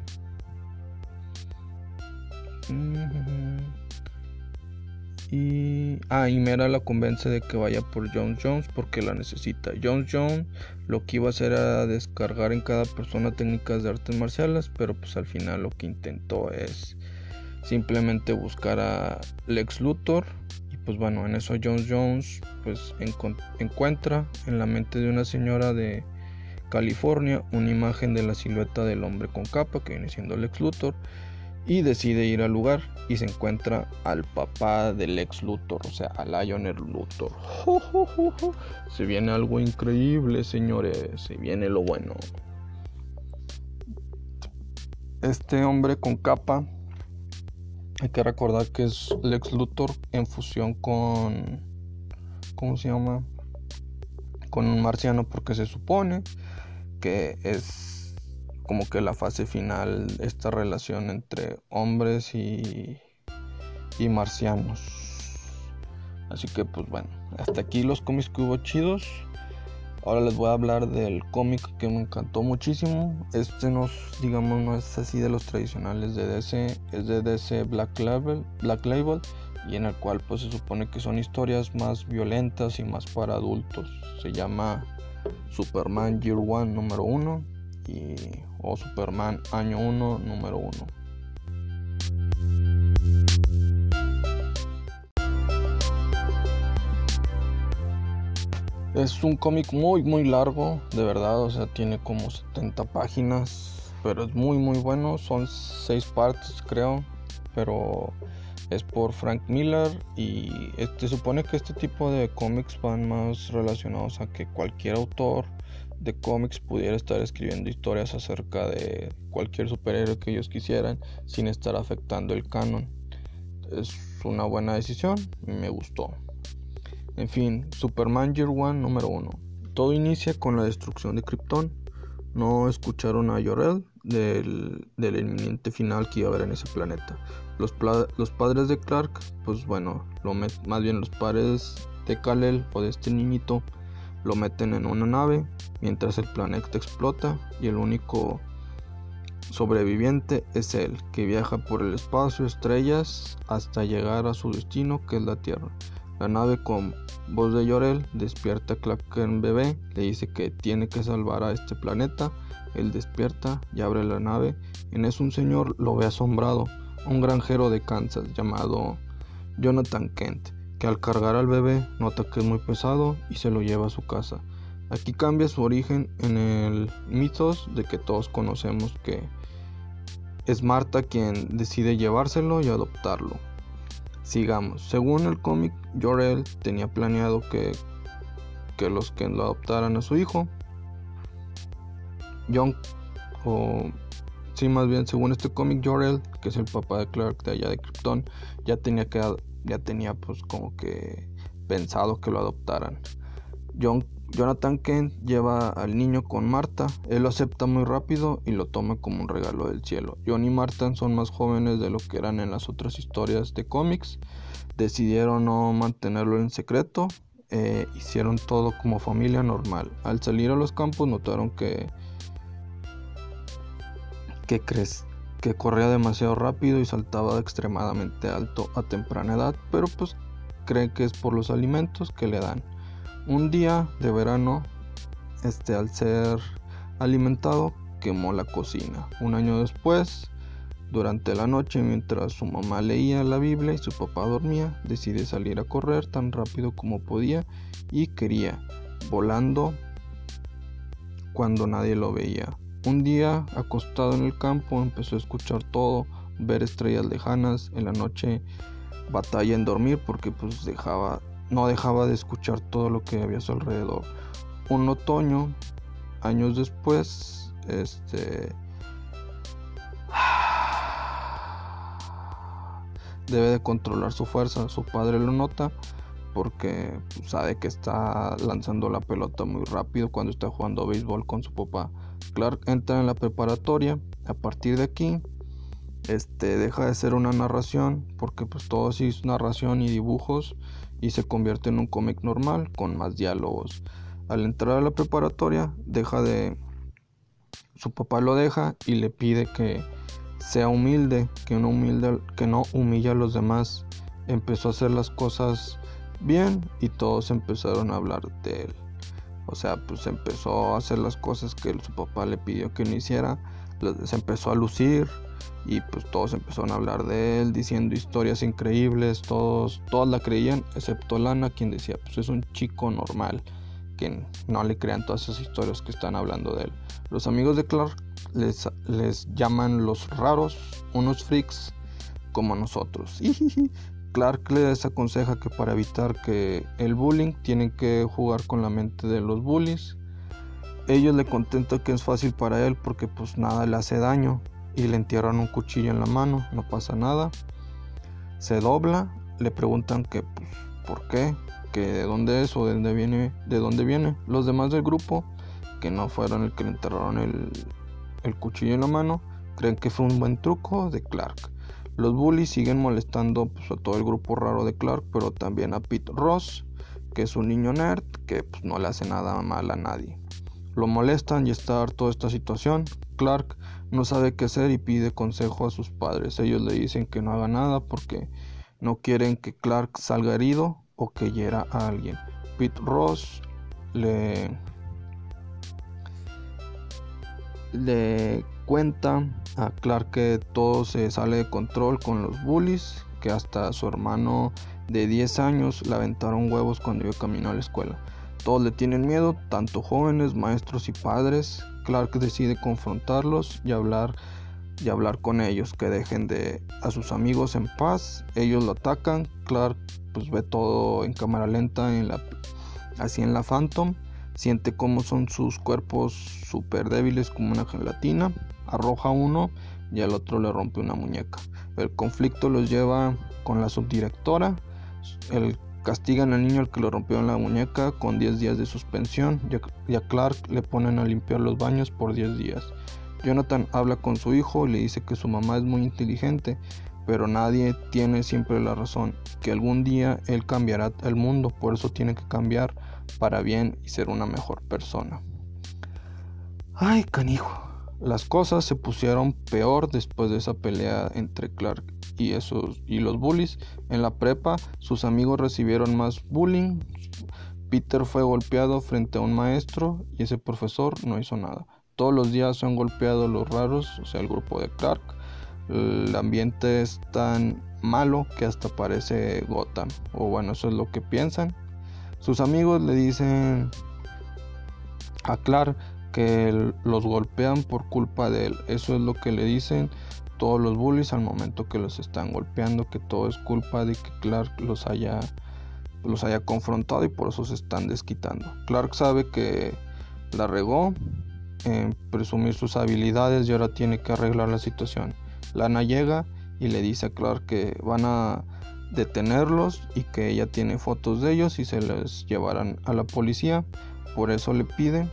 Y, ah, y Mera la convence de que vaya por Jones Jones porque la necesita. Jones Jones lo que iba a hacer era descargar en cada persona técnicas de artes marciales, pero pues al final lo que intentó es simplemente buscar a Lex Luthor. Pues bueno, en eso Jones Jones pues encuentra en la mente de una señora de California una imagen de la silueta del hombre con capa que viene siendo Lex Luthor y decide ir al lugar y se encuentra al papá del ex Luthor, o sea, a Lionel Luthor. Se viene algo increíble, señores, se viene lo bueno. Este hombre con capa, hay que recordar que es Lex Luthor en fusión con, ¿cómo se llama? Con un marciano porque se supone que es como que la fase final, esta relación entre hombres y, y marcianos. Así que pues bueno, hasta aquí los cómics que hubo chidos. Ahora les voy a hablar del cómic que me encantó muchísimo. Este no, digamos, no es así de los tradicionales de DC, es de DC Black Label, Black Label y en el cual pues se supone que son historias más violentas y más para adultos. Se llama Superman Year One número 1 y, o Superman año 1, número 1. Es un cómic muy muy largo, de verdad, o sea, tiene como 70 páginas, pero es muy muy bueno, son 6 partes creo, pero es por Frank Miller y este supone que este tipo de cómics van más relacionados a que cualquier autor de cómics pudiera estar escribiendo historias acerca de cualquier superhéroe que ellos quisieran sin estar afectando el canon. Es una buena decisión, me gustó. En fin, Superman Year One número 1. Todo inicia con la destrucción de Krypton. No escucharon a Yorel del, del inminente final que iba a haber en ese planeta. Los, padres de Clark, pues bueno, lo más bien los padres de Kal-El o de este niñito lo meten en una nave mientras el planeta explota y el único sobreviviente es él, que viaja por el espacio, estrellas, hasta llegar a su destino, que es la Tierra. La nave con voz de Llorel despierta a en bebé, le dice que tiene que salvar a este planeta. Él despierta y abre la nave. En eso un señor lo ve asombrado, un granjero de Kansas llamado Jonathan Kent, que al cargar al bebé nota que es muy pesado y se lo lleva a su casa. Aquí cambia su origen en el mitos de que todos conocemos que es Marta quien decide llevárselo y adoptarlo. Sigamos. Según el cómic, Jorel tenía planeado que, que los que lo adoptaran a su hijo. John, o sí, más bien, según este cómic, Jorel, que es el papá de Clark de allá de Krypton, ya tenía que ya tenía pues como que pensado que lo adoptaran. Jonathan Kent lleva al niño con Marta, él lo acepta muy rápido y lo toma como un regalo del cielo. John y Marta son más jóvenes de lo que eran en las otras historias de cómics, decidieron no mantenerlo en secreto, eh, hicieron todo como familia normal. Al salir a los campos notaron que que, que corría demasiado rápido y saltaba extremadamente alto a temprana edad, pero pues cree que es por los alimentos que le dan. Un día de verano, este al ser alimentado quemó la cocina. Un año después, Durante la noche, mientras su mamá leía la Biblia y su papá dormía, decide salir a correr tan rápido como podía y quería, volando cuando nadie lo veía. Un día, acostado en el campo, empezó a escuchar todo, ver estrellas lejanas. En la noche, batalla en dormir porque pues dejaba, no dejaba de escuchar todo lo que había a su alrededor. Un otoño, años después, este debe de controlar su fuerza. Su padre lo nota porque sabe que está lanzando la pelota muy rápido cuando está jugando béisbol con su papá. Clark entra en la preparatoria. A partir de aquí, este deja de ser una narración porque pues todo así es narración y dibujos y se convierte en un cómic normal con más diálogos. Al entrar a la preparatoria, deja de su papá lo deja y le pide que sea humilde, que no, humilde, humilla a los demás. Empezó a hacer las cosas bien y todos empezaron a hablar de él. O sea, pues empezó a hacer las cosas que su papá le pidió que no hiciera. Se empezó a lucir y pues todos empezaron a hablar de él, diciendo historias increíbles. Todos, todas la creían, excepto Lana, quien decía, pues es un chico normal que no le crean todas esas historias que están hablando de él. Los amigos de Clark les, les llaman los raros, unos freaks como nosotros. Clark les aconseja que para evitar que el bullying tienen que jugar con la mente de los bullies. Ellos le contentan que es fácil para él porque pues nada le hace daño y le entierran un cuchillo en la mano, no pasa nada. Se dobla, le preguntan que pues, por qué, de dónde es o de dónde viene, de dónde viene. Los demás del grupo, que no fueron el que le enterraron el, cuchillo en la mano, creen que fue un buen truco de Clark. Los bullies siguen molestando pues, a todo el grupo raro de Clark, pero también a Pete Ross, que es un niño nerd que pues, no le hace nada mal a nadie. Lo molestan y está harto de esta situación. Clark no sabe qué hacer y pide consejo a sus padres. Ellos le dicen que no haga nada porque no quieren que Clark salga herido o que hiera a alguien. Pete Ross le, le cuenta a Clark que todo se sale de control con los bullies, que hasta su hermano de 10 años le aventaron huevos cuando iba camino a la escuela. Todos le tienen miedo, tanto jóvenes, maestros y padres. Clark decide confrontarlos y hablar y hablar con ellos, que dejen de a sus amigos en paz. Ellos lo atacan. Clark pues ve todo en cámara lenta así en la Phantom. Siente cómo son sus cuerpos súper débiles como una gelatina. Arroja uno y al otro le rompe una muñeca. El conflicto los lleva con la subdirectora. El castigan al niño al que le rompió la muñeca con 10 días de suspensión y a Clark le ponen a limpiar los baños por 10 días. Jonathan habla con su hijo y le dice que su mamá es muy inteligente, pero nadie tiene siempre la razón, que algún día él cambiará el mundo, por eso tiene que cambiar para bien y ser una mejor persona. Ay, canijo. Las cosas se pusieron peor después de esa pelea entre Clark y esos y los bullies. En la prepa, sus amigos recibieron más bullying. Peter fue golpeado frente a un maestro y ese profesor no hizo nada. Todos los días han golpeado los raros, o sea, el grupo de Clark. El ambiente es tan malo que hasta parece Gotham. O bueno, eso es lo que piensan. Sus amigos le dicen a Clark que los golpean por culpa de él. Eso es lo que le dicen todos los bullies al momento que los están golpeando, que todo es culpa de que Clark los haya los haya confrontado y por eso se están desquitando. Clark sabe que la regó, en presumir sus habilidades y ahora tiene que arreglar la situación. Lana llega y le dice a Clark que van a detenerlos y que ella tiene fotos de ellos y se les llevarán a la policía. Por eso le pide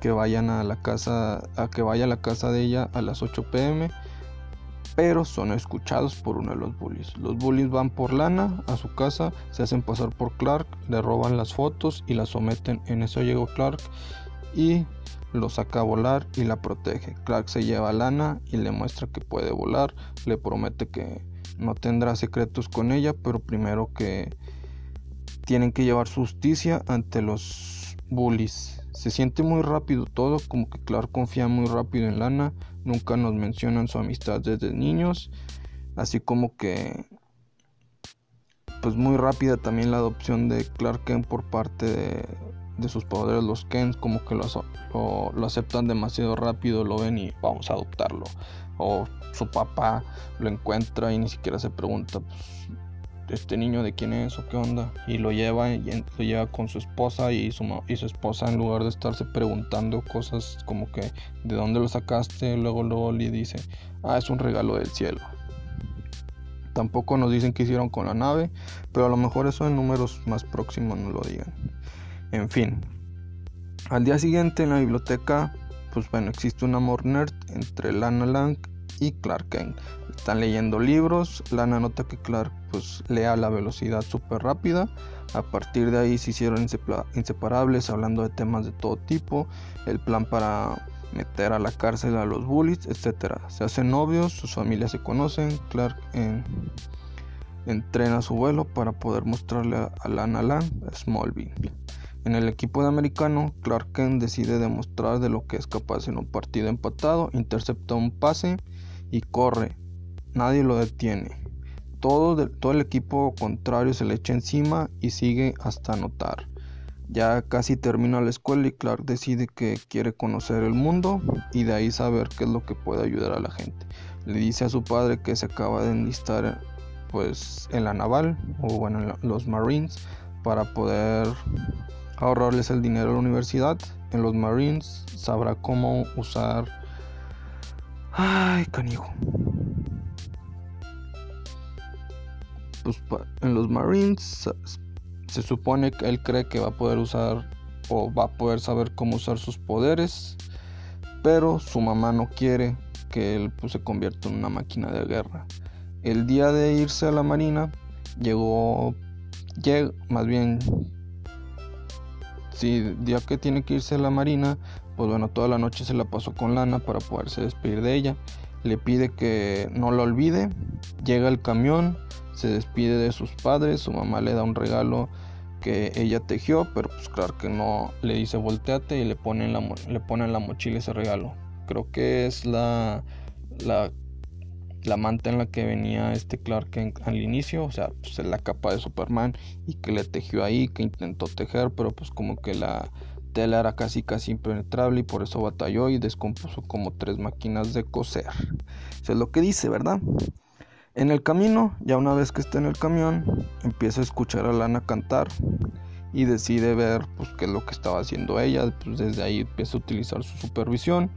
que vayan a la casa, a que vaya a la casa de ella a las 8 pm, pero son escuchados por uno de los bullies. Los bullies van por Lana a su casa, se hacen pasar por Clark, le roban las fotos y las someten. En eso llegó Clark y lo saca a volar y la protege. Clark se lleva a Lana y le muestra que puede volar, le promete que no tendrá secretos con ella, pero primero que tienen que llevar justicia ante los bullies. Se siente muy rápido todo, como que Clark confía muy rápido en Lana, nunca nos mencionan su amistad desde niños, así como que pues muy rápida también la adopción de Clark Kent por parte de, sus poderes, los Kent, como que lo, lo, aceptan demasiado rápido, lo ven y vamos a adoptarlo. O su papá lo encuentra y ni siquiera se pregunta, pues, este niño de quién es o qué onda. Y lo lleva, y lo lleva con su esposa y su, y su esposa en lugar de estarse preguntando cosas como que de dónde lo sacaste, luego luego le dice, ah, es un regalo del cielo. Tampoco nos dicen qué hicieron con la nave, pero a lo mejor eso en números más próximos nos lo digan. En fin, al día siguiente en la biblioteca, pues bueno, existe un amor nerd entre Lana Lang y Clark Kent. Están leyendo libros, Lana nota que Clark pues lea a la velocidad súper rápida. A partir de ahí se hicieron inseparables hablando de temas de todo tipo. El plan para meter a la cárcel a los bullies, etc. Se hacen novios, sus familias se conocen, Clark entrena su vuelo para poder mostrarle a Lana Lang a Smallville. En el equipo de americano, Clark Kent decide demostrar de lo que es capaz en un partido empatado, intercepta un pase y corre. Nadie lo detiene. Todo, el equipo contrario se le echa encima y sigue hasta anotar. Ya casi termina la escuela y Clark decide que quiere conocer el mundo y de ahí saber qué es lo que puede ayudar a la gente. Le dice a su padre que se acaba de enlistar pues en la naval o bueno en los Marines para poder ahorrarles el dinero a la universidad. En los Marines sabrá cómo usar ay canijo pues en los Marines se supone que él cree que va a poder usar o va a poder saber cómo usar sus poderes, pero su mamá no quiere que él pues, se convierta en una máquina de guerra. El día de irse a la marina llegó, llega, más bien, si día que tiene que irse a la marina, pues bueno, toda la noche se la pasó con Lana para poderse despedir de ella. Le pide que no la olvide. Llega el camión, se despide de sus padres, su mamá le da un regalo que ella tejió, pero pues claro que no le dice volteate y le pone en la, le la mochila ese regalo. Creo que es la, la, la manta en la que venía este Clark al inicio, o sea, pues la capa de Superman y que le tejió ahí, que intentó tejer, pero pues como que la tela era casi casi impenetrable y por eso batalló y descompuso como tres máquinas de coser. Eso es lo que dice, ¿verdad? En el camino, ya una vez que está en el camión, empieza a escuchar a Lana cantar y decide ver pues, qué es lo que estaba haciendo ella. Pues, desde ahí empieza a utilizar su supervisión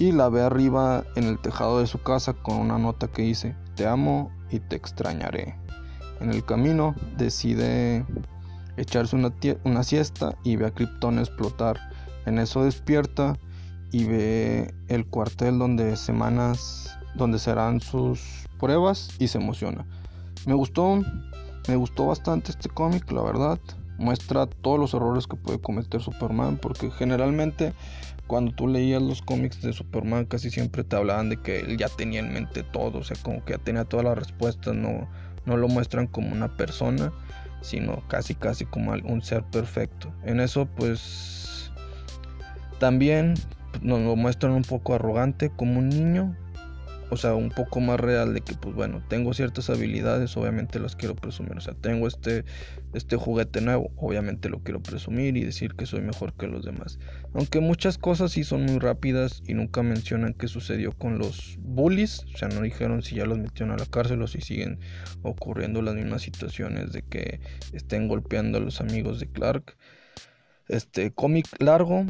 y la ve arriba en el tejado de su casa con una nota que dice te amo y te extrañaré. En el camino decide echarse una, una siesta y ve a Krypton explotar. En eso despierta y ve el cuartel donde semanas donde serán sus pruebas y se emociona. Me gustó, me gustó bastante este cómic, la verdad. Muestra todos los errores que puede cometer Superman, porque generalmente cuando tú leías los cómics de Superman casi siempre te hablaban de que él ya tenía en mente todo, o sea, como que ya tenía todas las respuestas, no, no lo muestran como una persona, sino casi casi como un ser perfecto. En eso pues también nos lo muestran un poco arrogante como un niño, o sea, un poco más real de que, pues bueno, tengo ciertas habilidades, obviamente las quiero presumir. O sea, tengo este, este juguete nuevo, obviamente lo quiero presumir y decir que soy mejor que los demás. Aunque muchas cosas sí son muy rápidas y nunca mencionan qué sucedió con los bullies. O sea, no dijeron si ya los metieron a la cárcel o si siguen ocurriendo las mismas situaciones de que estén golpeando a los amigos de Clark. Este cómic largo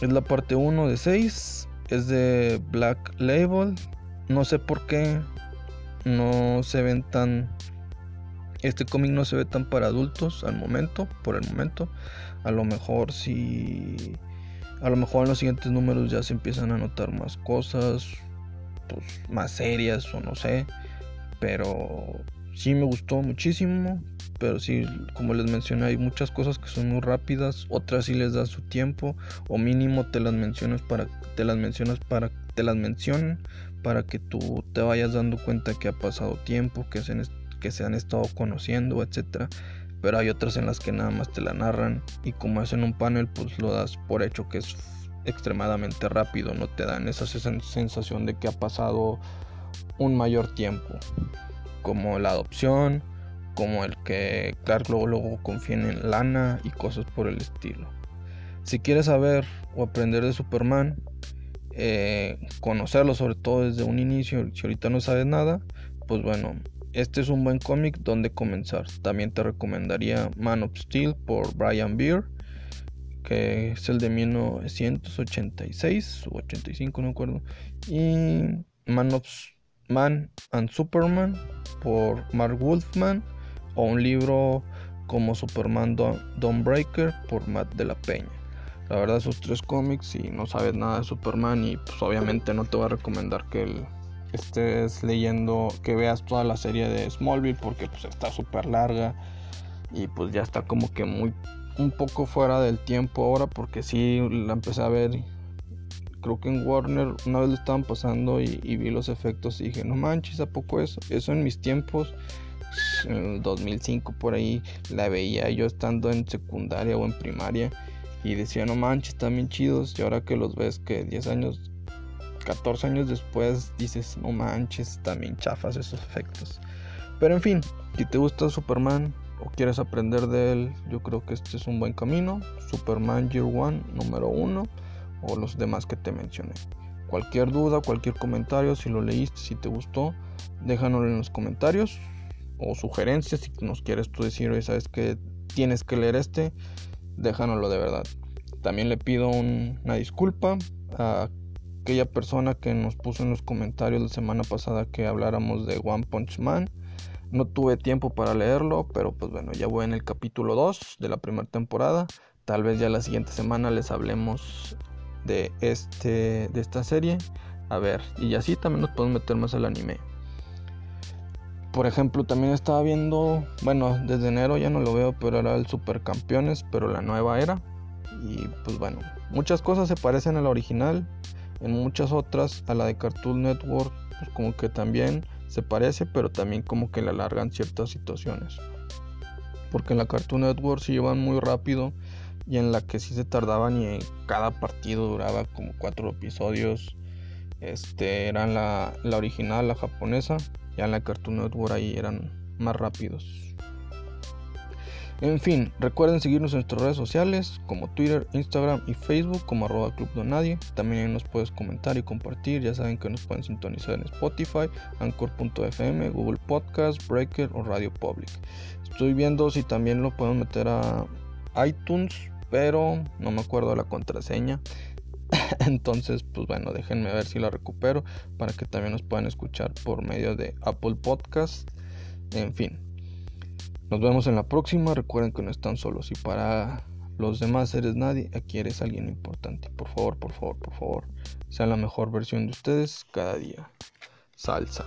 es la parte 1 de 6. Es de Black Label no sé por qué no se ven tan... Este cómic no se ve tan para adultos al momento, por el momento. A lo mejor si... A lo mejor en los siguientes números ya se empiezan a notar más cosas, pues más serias o no sé. Pero sí me gustó muchísimo. Pero sí, como les mencioné, hay muchas cosas que son muy rápidas. Otras sí les da su tiempo. O mínimo te las mencionas para, te las mencionas para te las mencionen para que tú te vayas dando cuenta que ha pasado tiempo, que se, han estado conociendo, etc. pero hay otras en las que nada más te la narran y como es en un panel pues lo das por hecho que es extremadamente rápido, no te dan esa sensación de que ha pasado un mayor tiempo, como la adopción, como el que Clark luego, luego confía en Lana y cosas por el estilo. Si quieres saber o aprender de Superman, eh, conocerlo sobre todo desde un inicio, si ahorita no sabes nada, pues bueno, este es un buen cómic donde comenzar. También te recomendaría Man of Steel por Brian Beer, que es el de 1986 o 85, no acuerdo. Y Man of Man and Superman por Mark Wolfman o un libro como Superman Dawnbreaker por Matt de la Peña. La verdad esos tres cómics si no sabes nada de Superman y pues obviamente no te voy a recomendar que el estés leyendo, que veas toda la serie de Smallville porque pues está súper larga y pues ya está como que muy un poco fuera del tiempo ahora porque sí la empecé a ver creo que en Warner una vez lo estaban pasando y, vi los efectos y dije no manches a poco eso eso en mis tiempos en el 2005 por ahí la veía yo estando en secundaria o en primaria y decía no manches están bien chidos y ahora que los ves que 10 años 14 años después dices, no manches, también chafas esos efectos. Pero en fin, si te gusta Superman o quieres aprender de él, yo creo que este es un buen camino. Superman Year One número 1 o los demás que te mencioné. Cualquier duda, cualquier comentario, si lo leíste, si te gustó, déjanoslo en los comentarios o sugerencias si nos quieres tú decir, oye, sabes que tienes que leer este, déjanoslo de verdad. También le pido una disculpa a aquella persona que nos puso en los comentarios la semana pasada que habláramos de One Punch Man. No tuve tiempo para leerlo, pero pues bueno, ya voy en el capítulo 2 de la primera temporada. Tal vez ya la siguiente semana les hablemos de este de esta serie. A ver, y así también nos podemos meter más al anime. Por ejemplo, también estaba viendo, bueno, desde enero ya no lo veo, pero era el Supercampeones, pero la nueva era. Y pues bueno, muchas cosas se parecen a la original, en muchas otras, a la de Cartoon Network, pues como que también se parece, pero también como que le alargan ciertas situaciones. Porque en la Cartoon Network se llevan muy rápido y en la que sí se tardaban y cada partido duraba como cuatro episodios. Este eran la, la original, la japonesa. Ya en la Cartoon Network ahí eran más rápidos. En fin, recuerden seguirnos en nuestras redes sociales como Twitter, Instagram y Facebook como arroba Club Donadie. También nos puedes comentar y compartir. Ya saben que nos pueden sintonizar en Spotify, Anchor.fm, Google Podcast, Breaker o Radio Public. Estoy viendo si también lo pueden meter a iTunes, pero no me acuerdo de la contraseña. Entonces, pues bueno, déjenme ver si la recupero para que también nos puedan escuchar por medio de Apple Podcast. En fin, nos vemos en la próxima. Recuerden que no están solos y para los demás eres nadie, aquí eres alguien importante. Por favor, por favor, por favor, sean la mejor versión de ustedes cada día. Salsa.